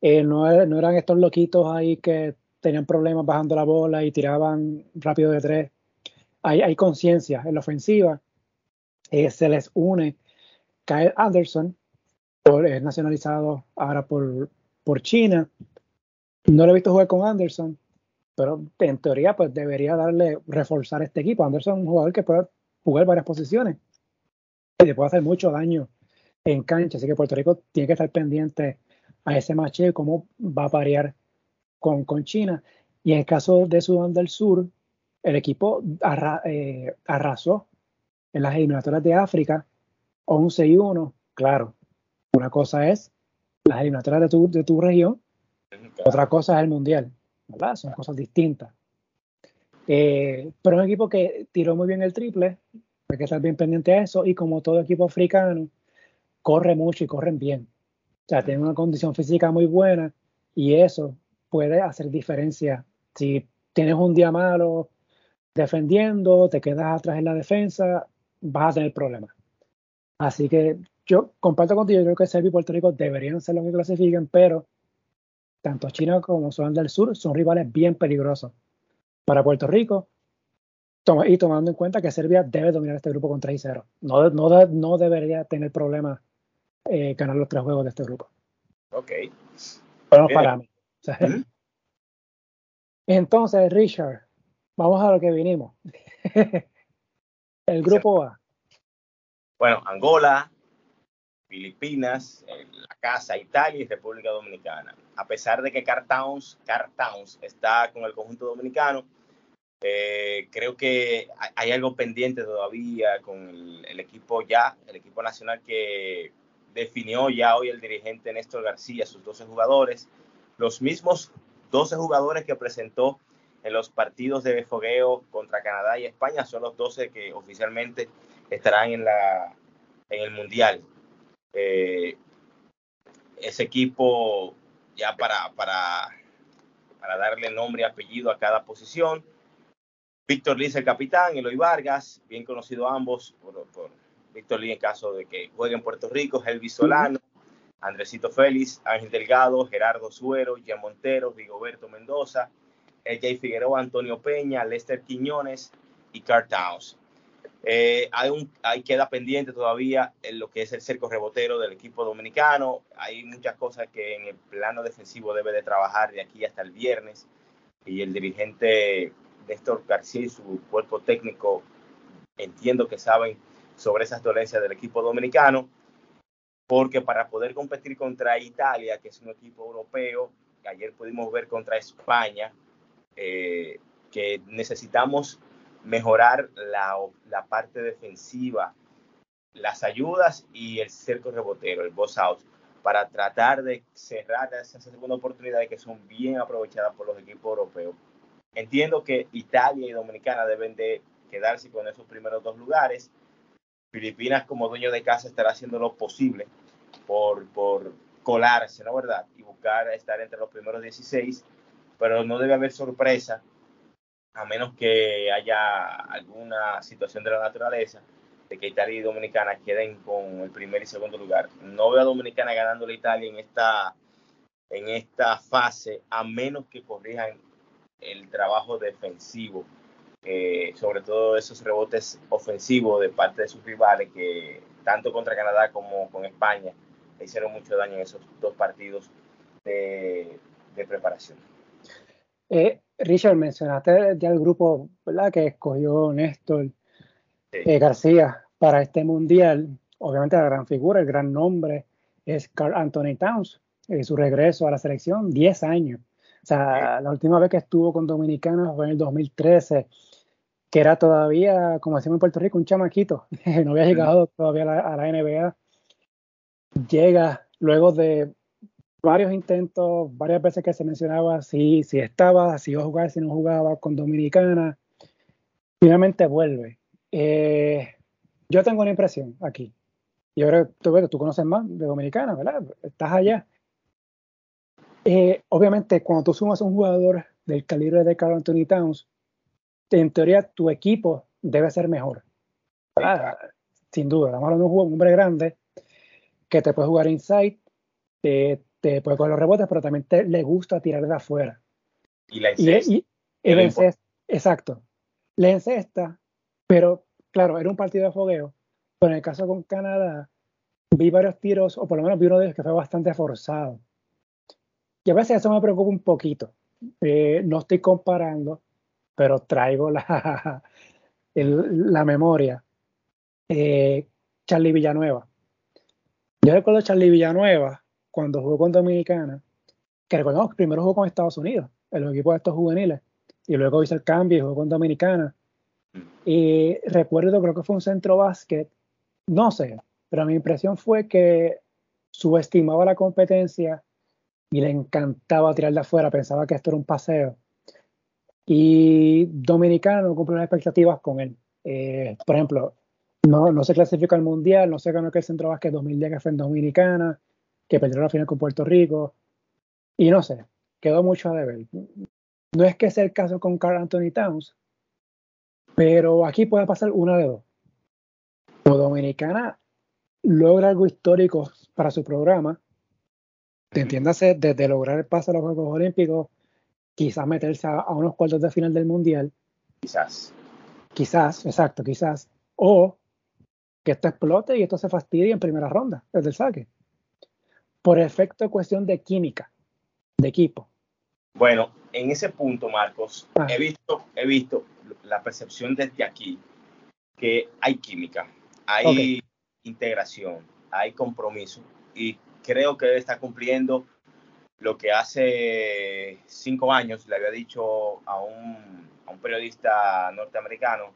Eh, no, no, eran estos loquitos ahí que tenían problemas bajando la bola y tiraban rápido de tres. Hay, hay conciencia en la ofensiva eh, se les une Kyle Anderson, por, es nacionalizado ahora por, por China. No lo he visto jugar con Anderson, pero en teoría pues debería darle, reforzar este equipo. Anderson es un jugador que puede jugar varias posiciones y le puede hacer mucho daño en cancha, así que Puerto Rico tiene que estar pendiente a ese match cómo va a parear con, con China. Y en el caso de Sudán del Sur, el equipo eh, arrasó en las eliminatorias de África, 11 y 1, claro, una cosa es las eliminatorias de tu, de tu región, otra cosa es el mundial, ¿verdad? Son cosas distintas. Eh, pero un equipo que tiró muy bien el triple, hay que estar bien pendiente a eso, y como todo equipo africano, corre mucho y corren bien. O sea, tienen una condición física muy buena y eso puede hacer diferencia. Si tienes un día malo defendiendo, te quedas atrás en la defensa, vas a tener problemas. Así que yo comparto contigo, yo creo que Serbia y Puerto Rico deberían ser los que clasifiquen, pero tanto China como Sudán del Sur son rivales bien peligrosos para Puerto Rico. y tomando en cuenta que Serbia debe dominar este grupo con 3 y 0. No, no, no debería tener problemas eh, ganar los tres juegos de este grupo. Ok. Bueno, para mí. Entonces, Richard, vamos a lo que vinimos. El grupo A. Bueno, Angola, Filipinas, la casa, Italia y República Dominicana. A pesar de que Car Towns, está con el conjunto dominicano, eh, creo que hay algo pendiente todavía con el, equipo ya, el equipo nacional que definió ya hoy el dirigente Néstor García, sus 12 jugadores, los mismos 12 jugadores que presentó en los partidos de fogueo contra Canadá y España son los 12 que oficialmente estarán en, la, en el Mundial. Eh, ese equipo, ya para, para, para darle nombre y apellido a cada posición, Víctor Lee es el capitán, Eloy Vargas, bien conocido ambos por, por Víctor Lee en caso de que juegue en Puerto Rico, Elvis Solano, Andresito Félix, Ángel Delgado, Gerardo Suero, Gian Montero, Rigoberto Mendoza, AJ Figueroa, Antonio Peña, Lester Quiñones y Carl Towns. Eh, hay, un, hay queda pendiente todavía en lo que es el cerco rebotero del equipo dominicano. Hay muchas cosas que en el plano defensivo debe de trabajar de aquí hasta el viernes. Y el dirigente Néstor García y su cuerpo técnico entiendo que saben sobre esas dolencias del equipo dominicano. Porque para poder competir contra Italia, que es un equipo europeo, ayer pudimos ver contra España, eh, que necesitamos mejorar la, parte defensiva las ayudas y el cerco rebotero, el boss out, para tratar de cerrar esa segunda oportunidad que son bien aprovechadas por los equipos europeos. Entiendo que Italia y Dominicana deben de quedarse con esos primeros dos lugares. Filipinas como dueño de casa estará haciendo lo posible por, por colarse, ¿no verdad? Y buscar estar entre los primeros 16, pero no debe haber sorpresa, a menos que haya alguna situación de la naturaleza, de que Italia y Dominicana queden con el primer y segundo lugar. No veo a Dominicana ganando la Italia en esta, en esta fase, a menos que corrijan el trabajo defensivo, eh, sobre todo esos rebotes ofensivos de parte de sus rivales, que tanto contra Canadá como con España hicieron mucho daño en esos dos partidos de, preparación. Eh, Richard, mencionaste ya el grupo ¿verdad? que escogió Néstor eh, García para este mundial. Obviamente la gran figura, el gran nombre es Carl Anthony Towns, y su regreso a la selección, 10 años. O sea, la última vez que estuvo con Dominicana fue en el 2013, que era todavía, como decimos en Puerto Rico, un chamaquito. no había llegado todavía a la, NBA. Llega luego de varios intentos, varias veces que se mencionaba si, si estaba, si iba a jugar, si no jugaba con Dominicana. Finalmente vuelve. Eh, yo tengo una impresión aquí. Y ahora tú, tú conoces más de Dominicana, ¿verdad? Estás allá. Eh, obviamente, cuando tú sumas a un jugador del calibre de Carl Anthony Towns, en teoría tu equipo debe ser mejor. Sin duda, estamos hablando de un hombre grande que te puede jugar inside, te, te puede coger los rebotes, pero también te, le gusta tirar de afuera. Y la encesta. Y, exacto. Le encesta, pero claro, era un partido de fogueo. Pero en el caso con Canadá, vi varios tiros, o por lo menos vi uno de ellos que fue bastante forzado. Y a veces eso me preocupa un poquito. Eh, no estoy comparando, pero traigo la, la memoria. Eh, Charlie Villanueva. Yo recuerdo a Charlie Villanueva cuando jugó con Dominicana, que recordamos primero jugó con Estados Unidos, en los equipos de estos juveniles, y luego hizo el cambio y jugó con Dominicana. Y recuerdo, creo que fue un centro básquet, no sé, pero mi impresión fue que subestimaba la competencia y le encantaba tirar de afuera, pensaba que esto era un paseo. Y Dominicano no cumplió las expectativas con él. Eh, por ejemplo, no, no se clasificó al Mundial, no se ganó que el Centro Básquet 2010 que fue en Dominicana, que perdió la final con Puerto Rico. Y no sé, quedó mucho a deber. No es que sea el caso con Carl Anthony Towns, pero aquí puede pasar una de dos. O Dominicana logra algo histórico para su programa, te entiéndase, desde lograr el paso a los Juegos Olímpicos, quizás meterse a, unos cuartos de final del Mundial. Quizás. Quizás, exacto, quizás. O que esto explote y esto se fastidie en primera ronda, desde el saque. Por efecto, cuestión de química, de equipo. Bueno, en ese punto, Marcos, ah. he visto, he visto la percepción desde aquí que hay química, hay integración, hay compromiso y creo que está cumpliendo lo que hace cinco años le había dicho a un, a un periodista norteamericano,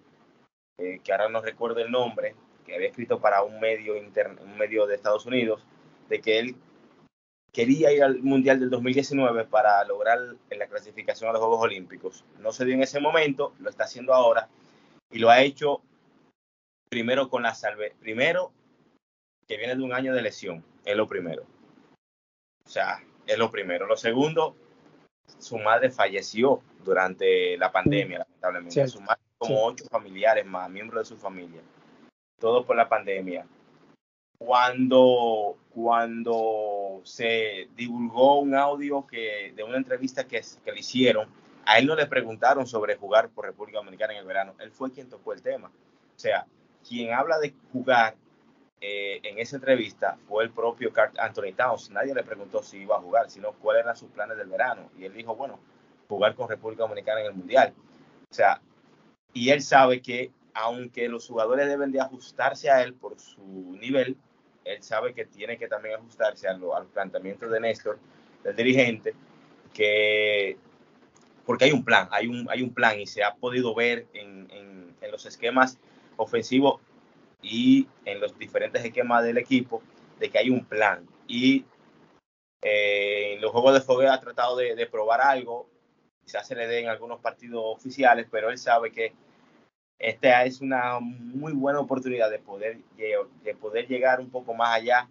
eh, que ahora no recuerdo el nombre, que había escrito para un medio, un medio de Estados Unidos, de que él quería ir al Mundial del 2019 para lograr la clasificación a los Juegos Olímpicos. No se dio en ese momento, lo está haciendo ahora y lo ha hecho primero con la salve, primero que viene de un año de lesión, es lo primero. O sea, es lo primero. Lo segundo, su madre falleció durante la pandemia, lamentablemente. Su madre, como ocho familiares más, miembros de su familia. Todo por la pandemia. Cuando, cuando se divulgó un audio que, de una entrevista que, que le hicieron, a él no le preguntaron sobre jugar por República Dominicana en el verano. Él fue quien tocó el tema. O sea, quien habla de jugar eh, en esa entrevista fue el propio Anthony Towns. Nadie le preguntó si iba a jugar, sino cuáles eran sus planes del verano. Y él dijo, bueno, jugar con República Dominicana en el Mundial. O sea, y él sabe que aunque los jugadores deben de ajustarse a él por su nivel, él sabe que tiene que también ajustarse a, lo, al planteamiento de Néstor, del dirigente, que porque hay un plan, hay un, hay un plan y se ha podido ver en, en, los esquemas ofensivos y en los diferentes esquemas del equipo de que hay un plan. Y eh, en los juegos de fogueo ha tratado de, probar algo, quizás se le den algunos partidos oficiales, pero él sabe que esta es una muy buena oportunidad de poder, de poder llegar un poco más allá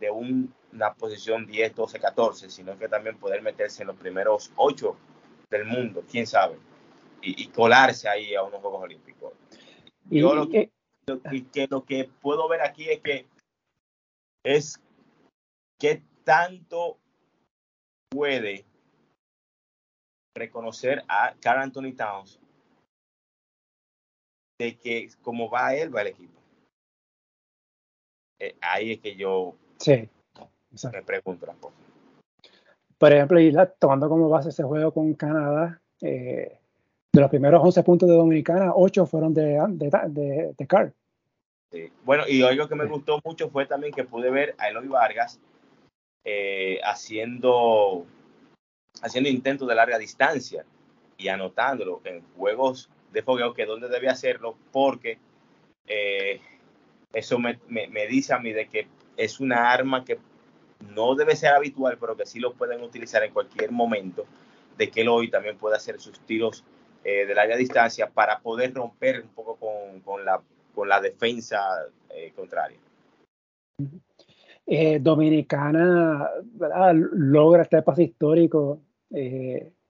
de una posición 10, 12, 14, sino que también poder meterse en los primeros 8 del mundo, quién sabe, y, colarse ahí a unos Juegos Olímpicos. Y, Yo lo que, que lo que puedo ver aquí es que es qué tanto puede reconocer a Carl Anthony Towns de que como va él, va el equipo. Eh, ahí es que yo sí, me pregunto Por ejemplo, y tomando como base ese juego con Canadá, eh, de los primeros 11 puntos de Dominicana, 8 fueron de, de, de, Carl. Bueno, y algo que me gustó mucho fue también que pude ver a Eloy Vargas eh, haciendo, haciendo intentos de larga distancia y anotándolo en juegos de fogueo que donde debe hacerlo porque eh, eso me, dice a mí de que es una arma que no debe ser habitual, pero que sí lo pueden utilizar en cualquier momento, de que Eloy también puede hacer sus tiros eh, de larga distancia para poder romper un poco con, la, con la defensa eh, contraria. Dominicana logra este paso histórico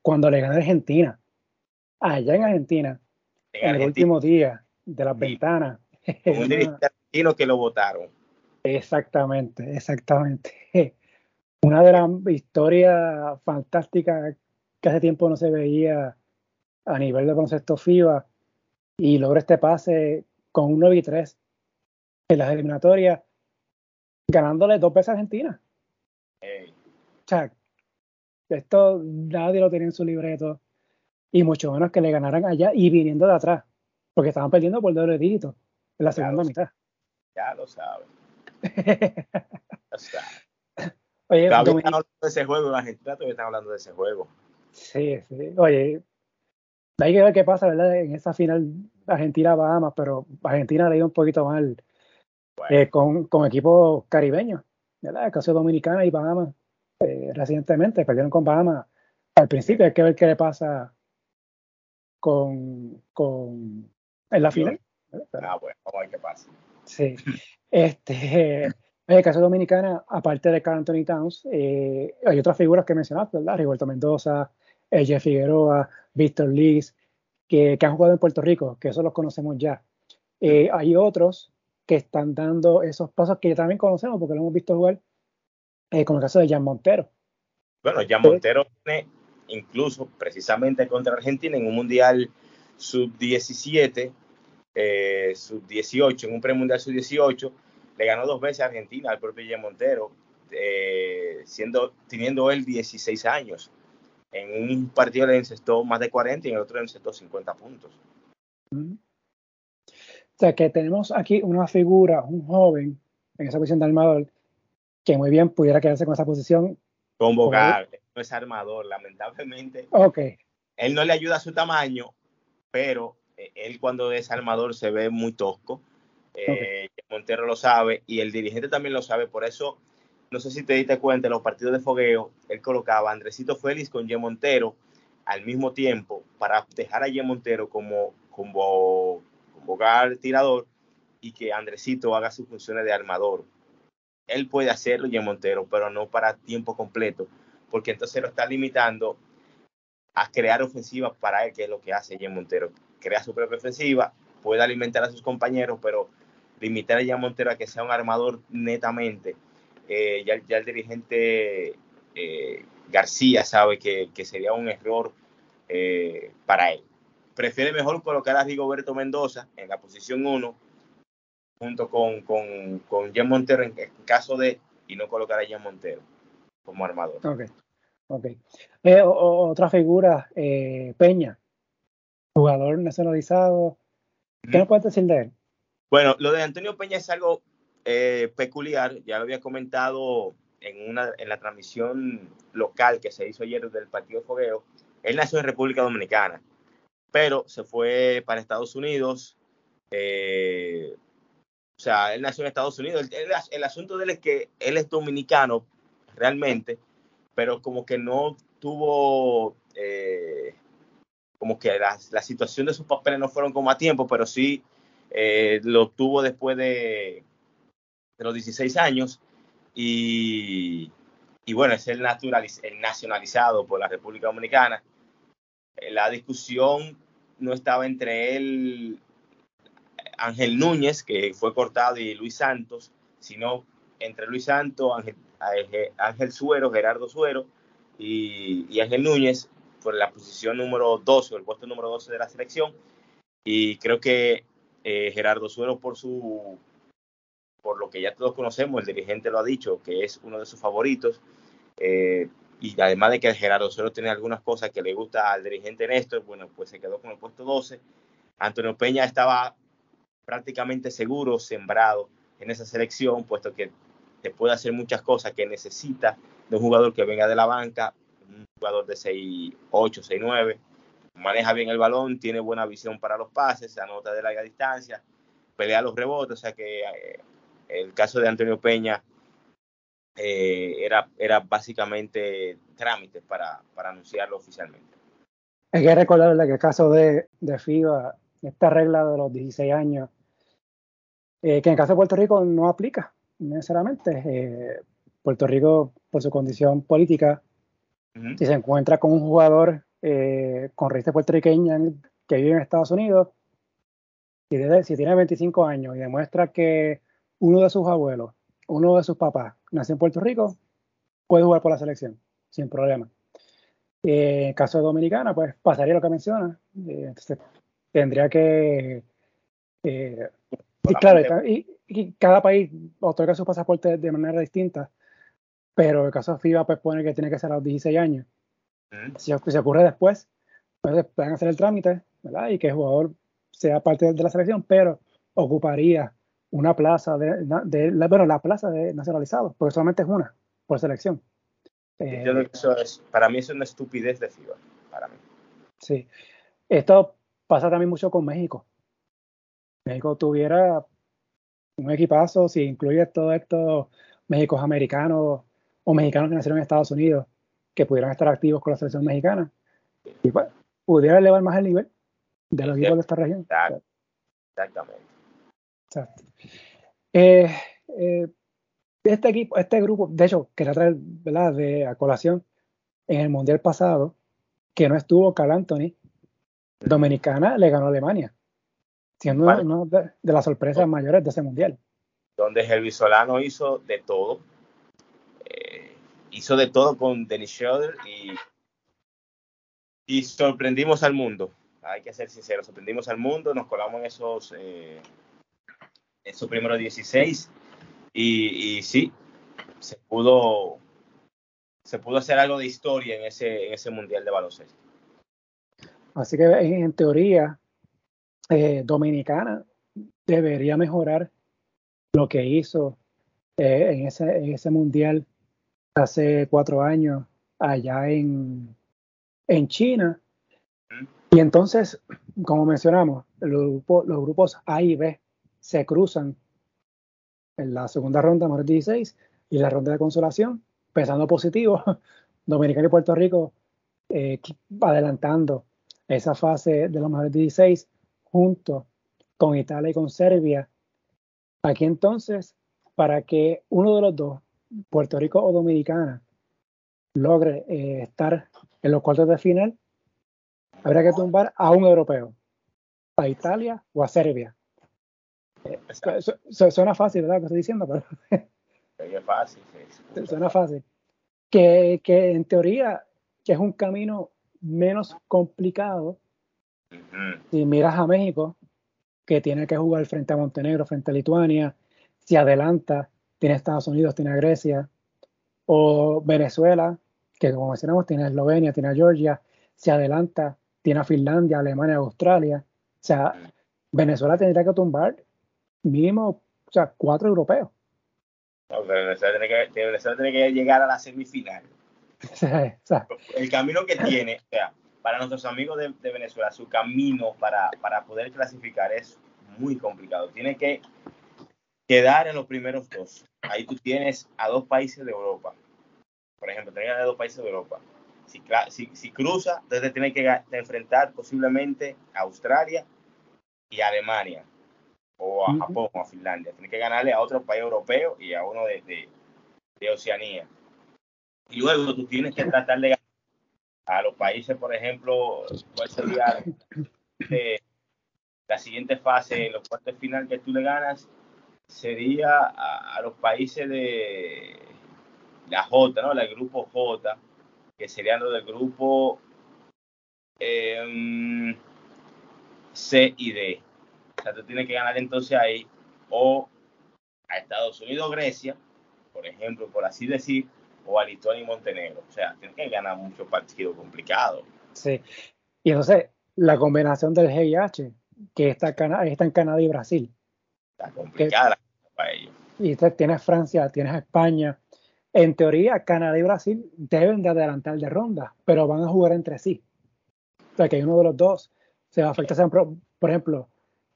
cuando le gana Argentina, allá en Argentina, en, el último día de las ventanas. un argentino que lo votaron. Exactamente, exactamente. Una de las historias fantásticas que hace tiempo no se veía a nivel de concepto FIBA y logra este pase con un 9 y 3 en las eliminatorias, ganándole dos veces a Argentina. O sea, esto nadie lo tenía en su libreto y mucho menos que le ganaran allá y viniendo de atrás, porque estaban perdiendo por doble dígito en la segunda mitad. Ya lo saben. Oye, hablando de ese juego, la Argentina todavía está hablando de ese juego. Sí, sí. Oye, hay que ver qué pasa, ¿verdad? En esa final Argentina-Bahamas, pero Argentina le dio un poquito mal eh, con, con, equipos caribeños, ¿verdad? El caso Dominicana y Bahamas eh, recientemente perdieron con Bahamas. Al principio hay que ver qué le pasa con, con en la final. Ah, bueno, vamos a ver qué pasa. Sí. Este, en el caso Dominicana, aparte de Carl Anthony Towns, eh, hay otras figuras que mencionaste, ¿verdad? Rigoberto Mendoza, Jeff Figueroa, Víctor Liz, que, han jugado en Puerto Rico, que eso los conocemos ya. Eh, hay otros que están dando esos pasos que también conocemos porque lo hemos visto jugar, eh, como el caso de Jan Montero. Bueno, Jan Montero tiene incluso precisamente contra Argentina en un mundial sub-17, eh, sub-18, en un premundial sub-18, le ganó dos veces a Argentina al propio Jan Montero, siendo, teniendo él 16 años en un partido le encestó más de 40 y en el otro le encestó 50 puntos. O sea que tenemos aquí una figura, un joven en esa posición de armador, que muy bien pudiera quedarse con esa posición. Convocable, no es armador, lamentablemente. Ok. Él no le ayuda a su tamaño, pero eh, él cuando es armador se ve muy tosco. Eh, Montero lo sabe y el dirigente también lo sabe, por eso no sé si te diste cuenta, en los partidos de fogueo, él colocaba a Andresito Félix con Ye Montero al mismo tiempo para dejar a Ye Montero como, como, como tirador y que Andresito haga sus funciones de armador. Él puede hacerlo, Ye Montero, pero no para tiempo completo, porque entonces lo está limitando a crear ofensivas para él, que es lo que hace Ye Montero. Crea su propia ofensiva, puede alimentar a sus compañeros, pero limitar a Ye Montero a que sea un armador netamente eh, ya, el dirigente eh, García sabe que, sería un error eh, para él. Prefiere mejor colocar a Rigoberto Mendoza en la posición 1 junto con, con, con Jan Montero en, caso de y no colocar a Jan Montero como armador. Ok, ok. otra figura, Peña, jugador nacionalizado. ¿Qué nos puedes decir de él? Bueno, lo de Antonio Peña es algo eh, peculiar, ya lo había comentado en, una, en la transmisión local que se hizo ayer del partido de fogueo, él nació en República Dominicana, pero se fue para Estados Unidos, eh, sea, él nació en Estados Unidos. El, asunto de él es que él es dominicano realmente, pero como que no tuvo, eh, como que la, situación de sus papeles no fueron como a tiempo, pero sí eh, lo tuvo después de, de, los 16 años y, y bueno, es el, el nacionalizado por la República Dominicana. Eh, la discusión no estaba entre él, Ángel Núñez, que fue cortado, y Luis Santos, sino entre Luis Santos, Ángel, Suero, Gerardo Suero y, Ángel Núñez por la posición número 12 o el puesto número 12 de la selección. Y creo que eh, Gerardo Suero por su por lo que ya todos conocemos, el dirigente lo ha dicho, que es uno de sus favoritos. Eh, y además de que Gerardo Suero tiene algunas cosas que le gusta al dirigente Néstor, bueno, pues se quedó con el puesto 12. Antonio Peña estaba prácticamente seguro, sembrado en esa selección, puesto que te puede hacer muchas cosas que necesita de un jugador que venga de la banca, un jugador de 6'8, 6'9, maneja bien el balón, tiene buena visión para los pases, anota de larga distancia, pelea los rebotes, o sea que eh, el caso de Antonio Peña eh, era, era básicamente trámite para, para anunciarlo oficialmente. Hay que recordarle que el caso de, de FIBA, esta regla de los 16 años, eh, que en el caso de Puerto Rico no aplica necesariamente. Eh, Puerto Rico, por su condición política, si se encuentra con un jugador con raíces puertorriqueñas que vive en Estados Unidos, si tiene, si tiene 25 años y demuestra que uno de sus abuelos, uno de sus papás nació en Puerto Rico, puede jugar por la selección, sin problema. Eh, en caso de Dominicana, pues pasaría lo que menciona. Eh, entonces, tendría que. Eh, y claro, y, cada país otorga su pasaporte de manera distinta, pero el caso de FIBA pues pone que tiene que ser a los 16 años. Si, se ocurre después, pues pueden hacer el trámite, ¿verdad? Y que el jugador sea parte de la selección, pero ocuparía una plaza de, de, bueno, la plaza de nacionalizados, porque solamente es una por selección. Eh, eso es, para mí es una estupidez de FIBA, para mí. Sí. Esto pasa también mucho con México. México tuviera un equipazo, si incluye todos estos Méxicos americanos o mexicanos que nacieron en Estados Unidos, que pudieran estar activos con la selección mexicana, y pues, pudiera elevar más el nivel de los equipos de esta región. Exactamente. Eh, eh, este equipo, este grupo, de hecho, quería traer ¿verdad? de a colación en el mundial pasado, que no estuvo Carl Anthony, Dominicana le ganó a Alemania, siendo una de, las sorpresas mayores de ese mundial. Donde el Solano hizo de todo, eh, hizo de todo con Dennis Schroeder y, y sorprendimos al mundo. Hay que ser sinceros, sorprendimos al mundo, nos colamos en esos en su primero 16 y, y, sí, se pudo, se pudo hacer algo de historia en ese, en ese mundial de baloncesto. Así que en teoría, eh, Dominicana debería mejorar lo que hizo eh, en, ese, en ese mundial hace cuatro años allá en, en China. Y entonces, como mencionamos, los, los grupos A y B se cruzan en la segunda ronda, más 16, y la ronda de consolación, pesando positivo, Dominicana y Puerto Rico eh, adelantando esa fase de los mejores 16 junto con Italia y con Serbia. Aquí entonces, para que uno de los dos, Puerto Rico o Dominicana, logre eh, estar en los cuartos de final, habrá que tumbar a un europeo, a Italia o a Serbia. suena fácil, ¿verdad? Lo que estoy diciendo, pero. es fácil, Suena fácil. Que, que, en teoría que es un camino menos complicado. Si miras a México, que tiene que jugar frente a Montenegro, frente a Lituania, si adelanta, tiene Estados Unidos, tiene Grecia, o Venezuela, que como mencionamos, tiene Eslovenia, tiene Georgia, si adelanta, tiene a Finlandia, Alemania, Australia. O sea, Venezuela tendría que tumbar mínimo, o sea, cuatro europeos. No, Venezuela tiene que, llegar a la semifinal. El camino que tiene, o sea, para nuestros amigos de, Venezuela, su camino para, para, poder clasificar es muy complicado. Tiene que quedar en los primeros dos. Ahí tú tienes a dos países de Europa. Por ejemplo, tienes a dos países de Europa. Si, si, si cruza, entonces tiene que enfrentar posiblemente a Australia y a Alemania, o a Japón, o a Finlandia. Tiene que ganarle a otro país europeo y a uno de, de, Oceanía. Y luego tú tienes que tratar de ganar a los países, por ejemplo, ¿cuál sería la siguiente fase, los cuartos final que tú le ganas? Sería a, los países de la J, ¿no? El grupo J, que serían los del grupo eh, C y D. O sea, tú tienes que ganar entonces ahí o a Estados Unidos o Grecia, por ejemplo, por así decir, o a Lituania y Montenegro. O sea, tienes que ganar muchos partidos complicados. Sí. Y entonces, la combinación del G y H, que está, está en Canadá y Brasil. Está complicada para ellos. Y tienes Francia, tienes España. En teoría, Canadá y Brasil deben de adelantar de ronda, pero van a jugar entre sí. O sea, que uno de los dos se va a afectar. Por ejemplo.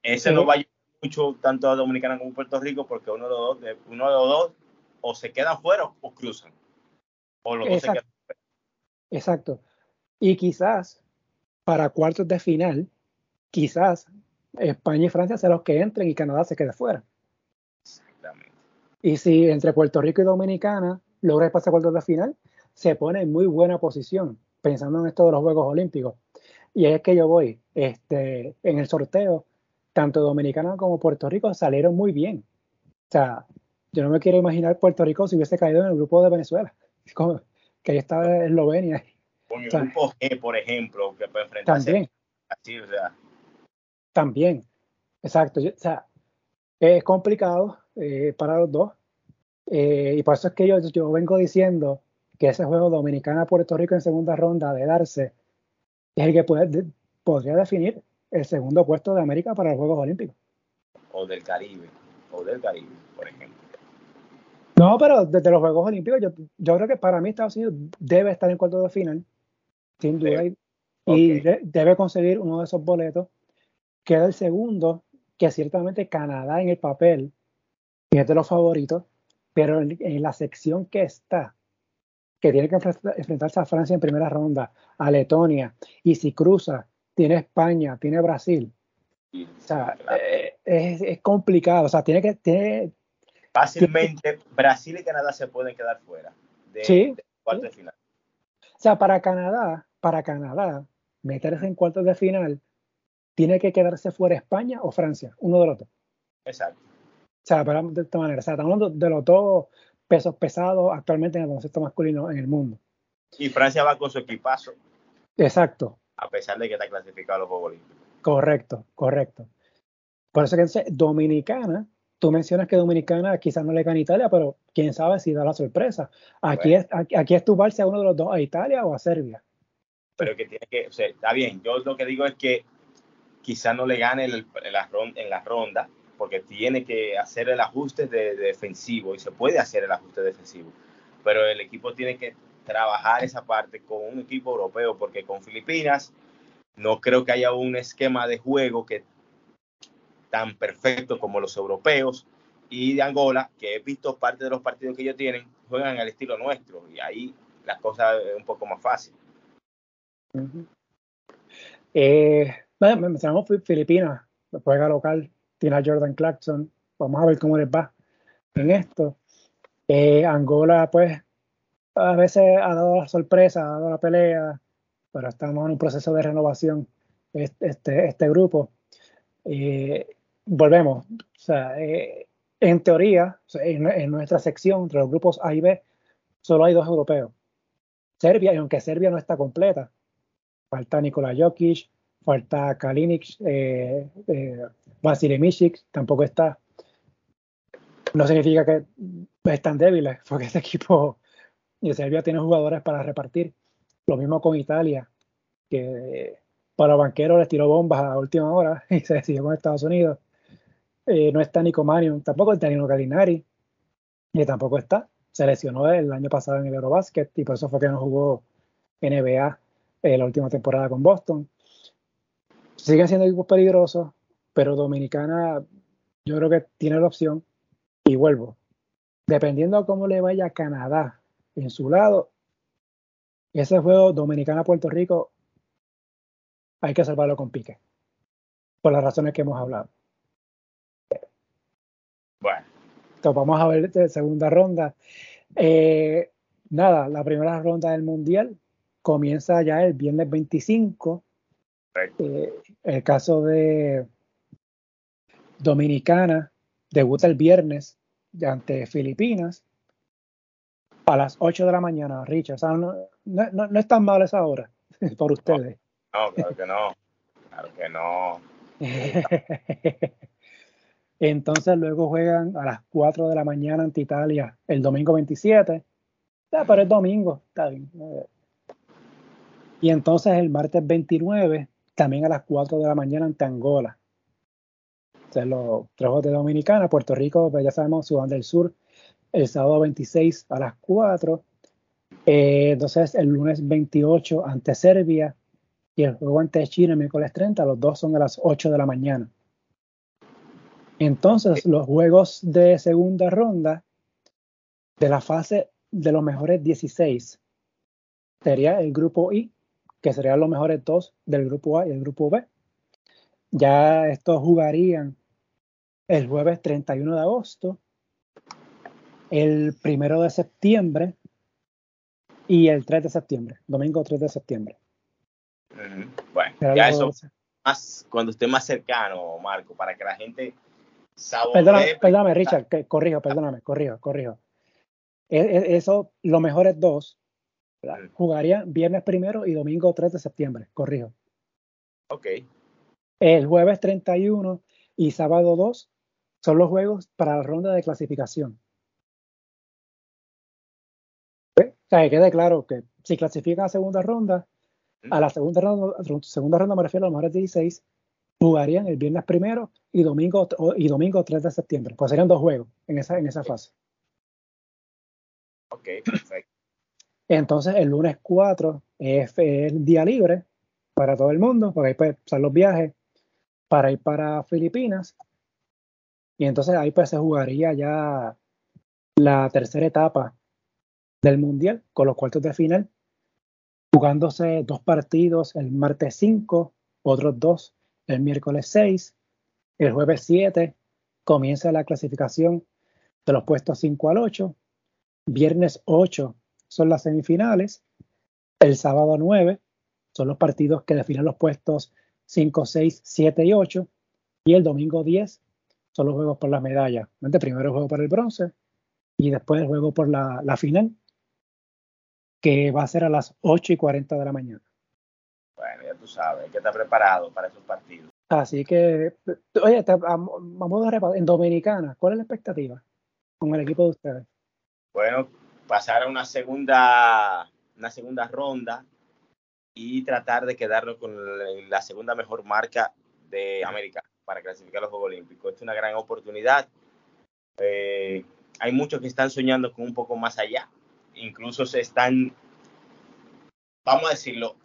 Ese no va a mucho tanto a Dominicana como a Puerto Rico porque uno de los dos, uno de los dos o se quedan fuera o cruzan. O los dos se quedan fuera. Exacto. Y quizás para cuartos de final, quizás España y Francia sean los que entren y Canadá se quede fuera. Exactamente. Y si entre Puerto Rico y Dominicana logra pasar cuartos de final, se pone en muy buena posición, pensando en esto de los Juegos Olímpicos. Y es que yo voy, este, en el sorteo, tanto Dominicana como Puerto Rico salieron muy bien. O sea, yo no me quiero imaginar Puerto Rico si hubiese caído en el grupo de Venezuela, como que ahí estaba Eslovenia. Con el grupo G, por ejemplo, que puede enfrentarse también, así, o sea. También, exacto. O sea, es complicado eh, para los dos. Eh, y por eso es que yo, yo vengo diciendo que ese juego Dominicana-Puerto Rico en segunda ronda de darse es el que puede, podría definir el segundo puesto de América para los Juegos Olímpicos. O del Caribe, o del Caribe, por ejemplo. No, pero desde los Juegos Olímpicos, yo, yo creo que para mí Estados Unidos debe estar en cuarto de final, sin duda, y debe conseguir uno de esos boletos. Queda el segundo, que ciertamente Canadá en el papel es de los favoritos, pero en la sección que está, que tiene que enfrentarse a Francia en primera ronda, a Letonia, y si cruza, tiene España, tiene Brasil. O sea, eh, es, complicado. O sea, tiene que. Tiene, Fácilmente, Brasil y Canadá se pueden quedar fuera de, sí, cuartos de final. O sea, para Canadá, para Canadá, meterse en cuartos de final, tiene que quedarse fuera España o Francia, uno de los dos. Exacto. O sea, de esta manera. O sea, estamos hablando de los dos pesos pesados actualmente en el baloncesto masculino en el mundo. Y Francia va con su equipazo. Exacto. A pesar de que está clasificado a los Juegos Olímpicos. Correcto, correcto. Por eso que Dominicana, tú mencionas que Dominicana quizás no le gana a Italia, pero quién sabe si da la sorpresa. Aquí, es, aquí, es tu a uno de los dos, a Italia o a Serbia. Pero que tiene que, o sea, está bien, yo lo que digo es que quizás no le gane en, la ronda, en la ronda, porque tiene que hacer el ajuste de, defensivo y se puede hacer el ajuste defensivo, pero el equipo tiene que trabajar esa parte con un equipo europeo, porque con Filipinas no creo que haya un esquema de juego que tan perfecto como los europeos y de Angola, que he visto parte de los partidos que ellos tienen, juegan al estilo nuestro y ahí las cosas es un poco más fácil. eh, bueno, mencionamos Filipinas, juega local, tiene a Jordan Clarkson. Vamos a ver cómo les va en esto. Eh, Angola, pues, a veces ha dado la sorpresa, ha dado la pelea, pero estamos en un proceso de renovación este, este grupo. Eh, volvemos, o sea, eh, en teoría, en, nuestra sección, entre los grupos A y B, solo hay dos europeos. Serbia, y aunque Serbia no está completa, falta Nikola Jokic, falta Kalinic, eh, Vasily Misic tampoco está. No significa que están débiles, porque este equipo de Serbia tiene jugadores para repartir. Lo mismo con Italia, que para banqueros les tiró bombas a última hora y se decidió con Estados Unidos. Eh, no está Nico Marion, tampoco está Nino Gallinari, y tampoco está. Se lesionó el año pasado en el Eurobasket y por eso fue que no jugó NBA eh, la última temporada con Boston. Siguen siendo equipos peligrosos, pero Dominicana yo creo que tiene la opción Y vuelvo. Dependiendo de cómo le vaya a Canadá en su lado, ese juego Dominicana-Puerto Rico hay que salvarlo con pique. Por las razones que hemos hablado. Bueno. Entonces vamos a ver de segunda ronda. Eh, nada, la primera ronda del Mundial comienza ya el viernes 25. Eh, el caso de Dominicana debuta el viernes ante Filipinas a las 8 de la mañana, Richard. no, no, es tan mal esa hora por ustedes. No, claro que no. Claro que no. Entonces luego juegan a las 4 de la mañana ante Italia el domingo 27. Ya, pero es domingo, está bien. Y entonces el martes 29, también a las 4 de la mañana ante Angola. Entonces los trabajos de Dominicana, Puerto Rico, pues ya sabemos, Sudán del Sur, el sábado 26 a las 4. Eh, entonces el lunes 28 ante Serbia y el juego ante China el miércoles 30, los dos son a las 8 de la mañana. Entonces, los juegos de segunda ronda de la fase de los mejores 16 sería el grupo I, que serían los mejores dos del grupo A y el grupo B. Ya estos jugarían el jueves 31 de agosto, el primero de septiembre y el 3 de septiembre, domingo 3 de septiembre. Bueno, ya eso más, cuando esté más cercano, Marco, para que la gente Perdóname, perdóname, Richard, que corrijo, perdóname, corrijo, corrijo. E, e, eso, los mejores dos, jugarían viernes primero y domingo 3 de septiembre, corrijo. Ok. El jueves 31 y sábado 2 son los juegos para la ronda de clasificación. O sea, que quede claro que si clasifican a segunda ronda, a la segunda ronda, segunda ronda me refiero a los mejores 16, jugarían el viernes primero y domingo, y domingo 3 de septiembre. Pues serían dos juegos en esa, en esa fase. Ok, perfecto. Entonces el lunes 4 es el día libre para todo el mundo, porque ahí pueden pasar los viajes para ir para Filipinas. Y entonces ahí pues se jugaría ya la tercera etapa del Mundial con los cuartos de final, jugándose dos partidos el martes 5, otros dos el miércoles 6, el jueves 7 comienza la clasificación de los puestos 5 al 8, viernes 8 son las semifinales, el sábado 9 son los partidos que definen los puestos 5, 6, 7 y 8, y el domingo 10 son los juegos por las medallas. Primero el juego por el bronce y después el juego por la, la final, que va a ser a las 8 y 40 de la mañana. Bueno, ya tú sabes, que está preparado para esos partidos. Así que, oye, vamos a repasar. En Dominicana, ¿cuál es la expectativa con el equipo de ustedes? Bueno, pasar a una segunda, una segunda ronda y tratar de quedarnos con la segunda mejor marca de América para clasificar los Juegos Olímpicos. Esta es una gran oportunidad. Eh, hay muchos que están soñando con un poco más allá. Incluso se están, vamos a decirlo,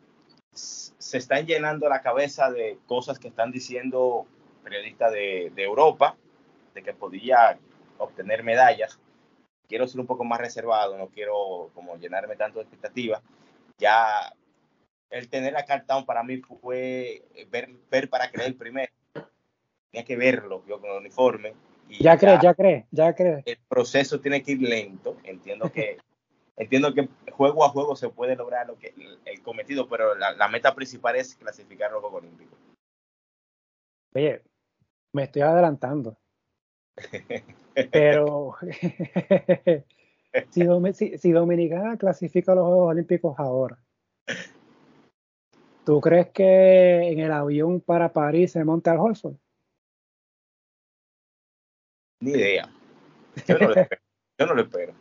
se están llenando la cabeza de cosas que están diciendo periodistas de, Europa, de que podía obtener medallas. Quiero ser un poco más reservado, no quiero como llenarme tanto de expectativas. Ya el tener a Cartown para mí fue ver, ver para creer primero. Tenía que verlo yo con el uniforme. Y ya, cree, ya cree, ya cree. El proceso tiene que ir lento. Entiendo que entiendo que juego a juego se puede lograr lo que el, cometido, pero la, meta principal es clasificar los Juegos Olímpicos. Oye, me estoy adelantando. pero si, Dominicana clasifica los Juegos Olímpicos ahora, ¿tú crees que en el avión para París se monta el Holford? Ni idea. Yo no lo espero. Yo no lo espero.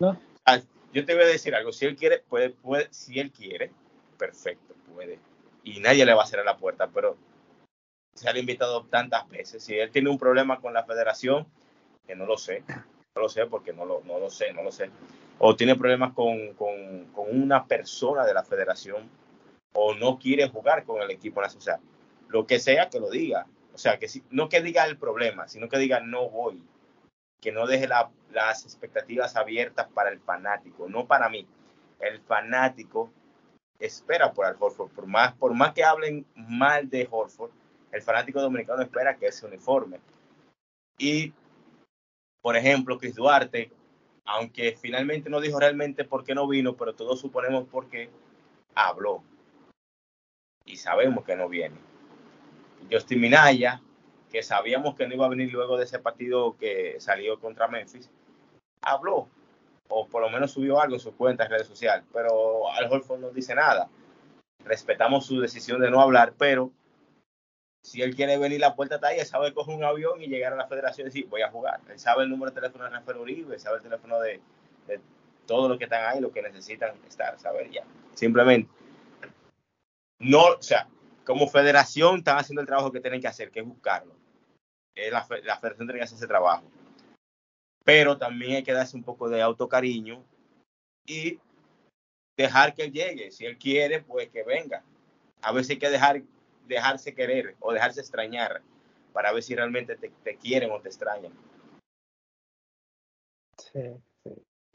¿No? Ah, yo te voy a decir algo, si él quiere, puede, puede, si él quiere, perfecto, puede. Y nadie le va a cerrar la puerta, pero se ha invitado tantas veces. Si él tiene un problema con la federación, que no lo sé, no lo sé porque no lo, no lo sé, no lo sé. O tiene problemas con, con, con una persona de la federación, o no quiere jugar con el equipo nacional. Lo que sea que lo diga. O sea, que si, no que diga el problema, sino que diga no voy. Que no deje las expectativas abiertas para el fanático, no para mí. El fanático espera por Al Horford, por más, por más que hablen mal de Horford, el fanático dominicano espera que ese uniforme. Y, por ejemplo, Chris Duarte, aunque finalmente no dijo realmente por qué no vino, pero todos suponemos por qué, habló. Y sabemos que no viene. Justin Minaya, que sabíamos que no iba a venir luego de ese partido que salió contra Memphis, habló, o por lo menos subió algo en su cuenta en redes sociales, pero Al Holford no dice nada. Respetamos su decisión de no hablar, pero si él quiere venir, la puerta está ahí, él sabe coger un avión y llegar a la federación y decir, voy a jugar. Él sabe el número de teléfono de Rafael Uribe, sabe el teléfono de, de todos los que están ahí, los que necesitan estar, saber ya. Simplemente, no, o sea, como federación están haciendo el trabajo que tienen que hacer, que es buscarlo. la, la federación tiene que hacer ese trabajo. Pero también hay que darse un poco de autocariño y dejar que él llegue. Si él quiere, pues que venga. A veces hay que dejar, dejarse querer o dejarse extrañar para ver si realmente te, te quieren o te extrañan. Sí, sí.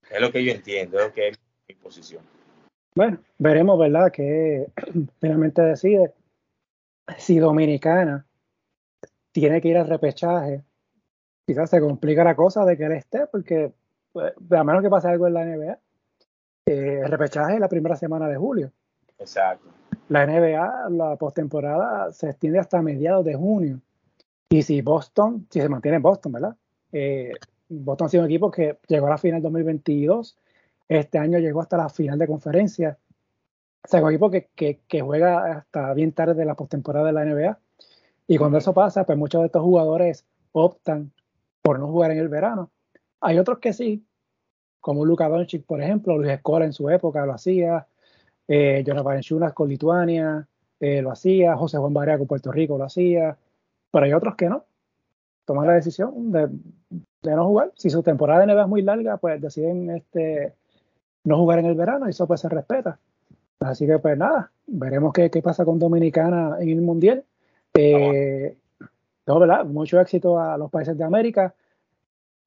Es lo que yo entiendo, es lo que es mi posición. Bueno, veremos, ¿verdad? Que finalmente decide si Dominicana tiene que ir al repechaje, quizás se complica la cosa de que él esté, porque pues, a menos que pase algo en la NBA, eh, el repechaje es la primera semana de julio. Exacto. La NBA, la postemporada, se extiende hasta mediados de junio. Y si Boston, si se mantiene en Boston, ¿verdad? Eh, Boston ha sido un equipo que llegó a la final 2022, este año llegó hasta la final de conferencia o sea, equipo que, que, juega hasta bien tarde de la postemporada de la NBA. Y cuando eso pasa, pues muchos de estos jugadores optan por no jugar en el verano. Hay otros que sí, como Luka Doncic, por ejemplo, Luis Escola en su época lo hacía, eh, Jonathan Chunas con Lituania eh, lo hacía, José Juan Barea con Puerto Rico lo hacía, pero hay otros que no. Toman la decisión de, de no jugar. Si su temporada de NBA es muy larga, pues deciden este, no jugar en el verano y eso pues se respeta. Así que pues nada, veremos qué, qué pasa con Dominicana en el Mundial. Eh, no, ¿verdad? Mucho éxito a los países de América.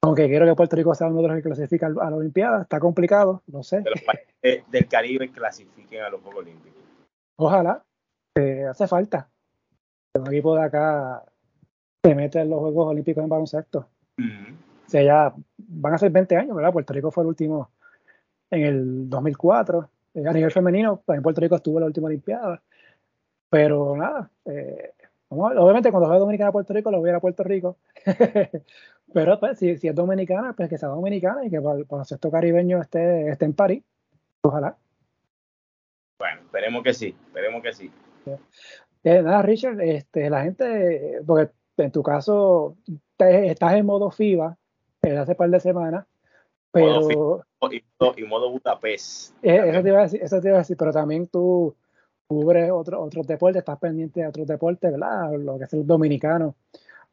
Aunque quiero que Puerto Rico sea uno de los que clasifica a la Olimpiada, está complicado, no sé. De los países del Caribe clasifiquen a los Juegos Olímpicos. Ojalá, eh, hace falta. Un equipo de acá se mete en los Juegos Olímpicos en baloncesto. O sea, ya van a ser 20 años, ¿verdad? Puerto Rico fue el último en el 2004 a nivel femenino, en Puerto Rico estuvo la última Olimpiada. Pero nada, eh, obviamente cuando juega Dominicana a Puerto Rico, lo voy a ir a Puerto Rico. Pero pues, si, es dominicana, pues que sea dominicana y que para, el sexto caribeño esté, esté en París. Ojalá. Bueno, esperemos que sí, esperemos que sí. Eh, nada, Richard, este, la gente, porque en tu caso estás en modo FIBA desde hace un par de semanas, pero, y, modo Budapest. Eh, eso, te iba a decir, eso te iba a decir, pero también tú cubres otro, otros deportes, estás pendiente de otros deportes, ¿verdad? Lo que es el dominicano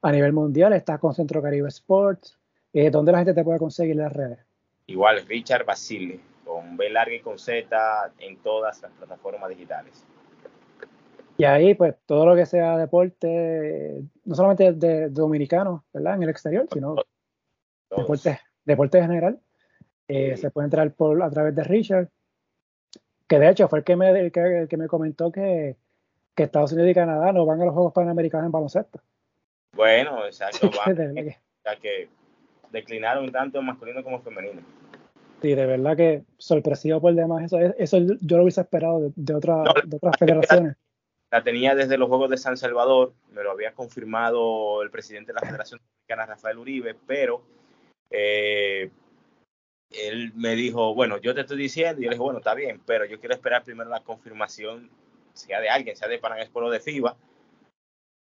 a nivel mundial, estás con Centro Caribe Sports. Eh, ¿Dónde la gente te puede conseguir las redes? Igual, Richard Basile, con B larga y con Z en todas las plataformas digitales. Y ahí, pues, todo lo que sea deporte, no solamente de, dominicano, ¿verdad? En el exterior, sino deporte, deporte en general. Eh, se puede entrar por, a través de Richard, que de hecho fue el que me, el que, me comentó que, que, Estados Unidos y Canadá no van a los Juegos Panamericanos en baloncesto. Bueno, exacto, ya que declinaron tanto masculino como femenino. Sí, de verdad que sorpresivo por demás. Eso, eso yo lo hubiese esperado de, otra, de otras federaciones. La tenía desde los Juegos de San Salvador, me lo había confirmado el presidente de la Federación Dominicana, Rafael Uribe, pero eh, él me dijo, bueno, yo te estoy diciendo, y yo le dije, bueno, está bien, pero yo quiero esperar primero la confirmación, sea de alguien, sea de Panamá o de FIBA,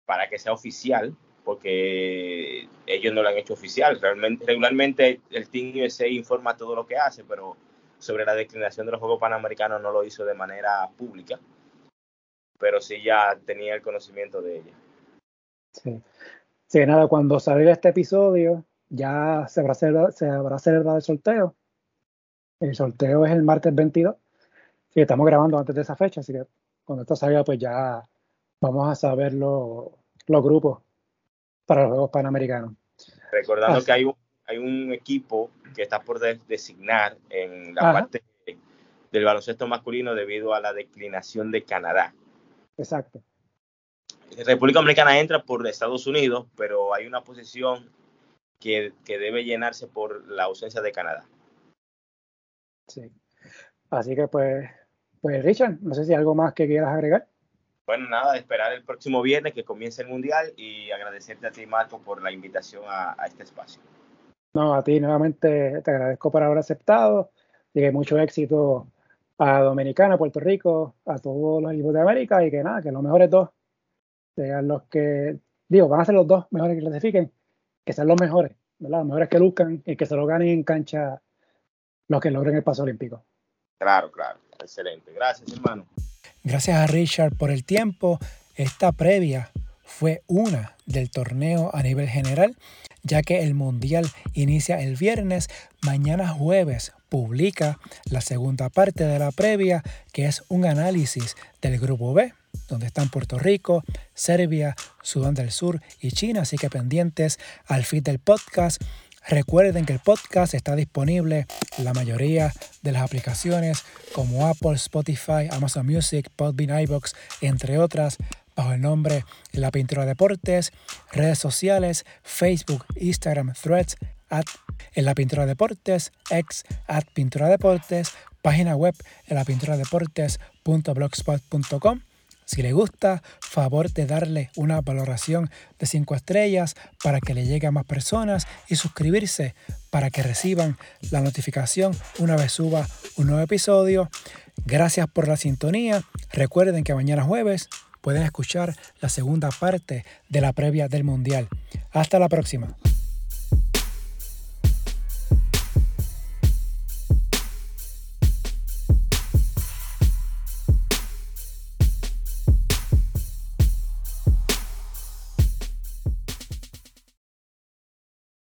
para que sea oficial, porque ellos no lo han hecho oficial. Realmente, regularmente el Team USA informa todo lo que hace, pero sobre la declinación de los Juegos Panamericanos no lo hizo de manera pública, pero sí ya tenía el conocimiento de ella. Sí. Nada, cuando salga este episodio, ya se habrá, se habrá celebrado el sorteo. El sorteo es el martes 22. Sí, estamos grabando antes de esa fecha, así que cuando esto salga, pues ya vamos a saber los grupos para los Juegos Panamericanos. Recordando que hay un, hay un equipo que está por designar en la parte del baloncesto masculino debido a la declinación de Canadá. Exacto. República Dominicana entra por Estados Unidos, pero hay una posición que, que debe llenarse por la ausencia de Canadá. Sí. Así que pues, pues Richard, no sé si hay algo más que quieras agregar. Bueno, nada, esperar el próximo viernes que comience el Mundial y agradecerte a ti, Marco, por la invitación a, este espacio. No, a ti nuevamente te agradezco por haber aceptado y que mucho éxito a Dominicana, a Puerto Rico, a todos los equipos de América y que nada, que los mejores dos sean los que, digo, van a ser los dos mejores que clasifiquen, que sean los mejores, ¿verdad? Los mejores que buscan y que se lo ganen en cancha los que logren el paso olímpico. Claro, claro. Excelente. Gracias, hermano. Gracias a Richard por el tiempo. Esta previa fue una del torneo a nivel general, ya que el Mundial inicia el viernes. Mañana jueves publica la segunda parte de la previa, que es un análisis del grupo B, donde están Puerto Rico, Serbia, Sudán del Sur y China. Así que pendientes al feed del podcast. Recuerden que el podcast está disponible en la mayoría de las aplicaciones como Apple, Spotify, Amazon Music, Podbean, iBox, entre otras, bajo el nombre La Pintura Deportes, redes sociales, Facebook, Instagram, Threads, en La Pintura Deportes, ex at Pintura Deportes, página web en la pintura deportes.blogspot.com si le gusta, favor de darle una valoración de 5 estrellas para que le llegue a más personas y suscribirse para que reciban la notificación una vez suba un nuevo episodio. Gracias por la sintonía. Recuerden que mañana jueves pueden escuchar la segunda parte de la previa del Mundial. Hasta la próxima.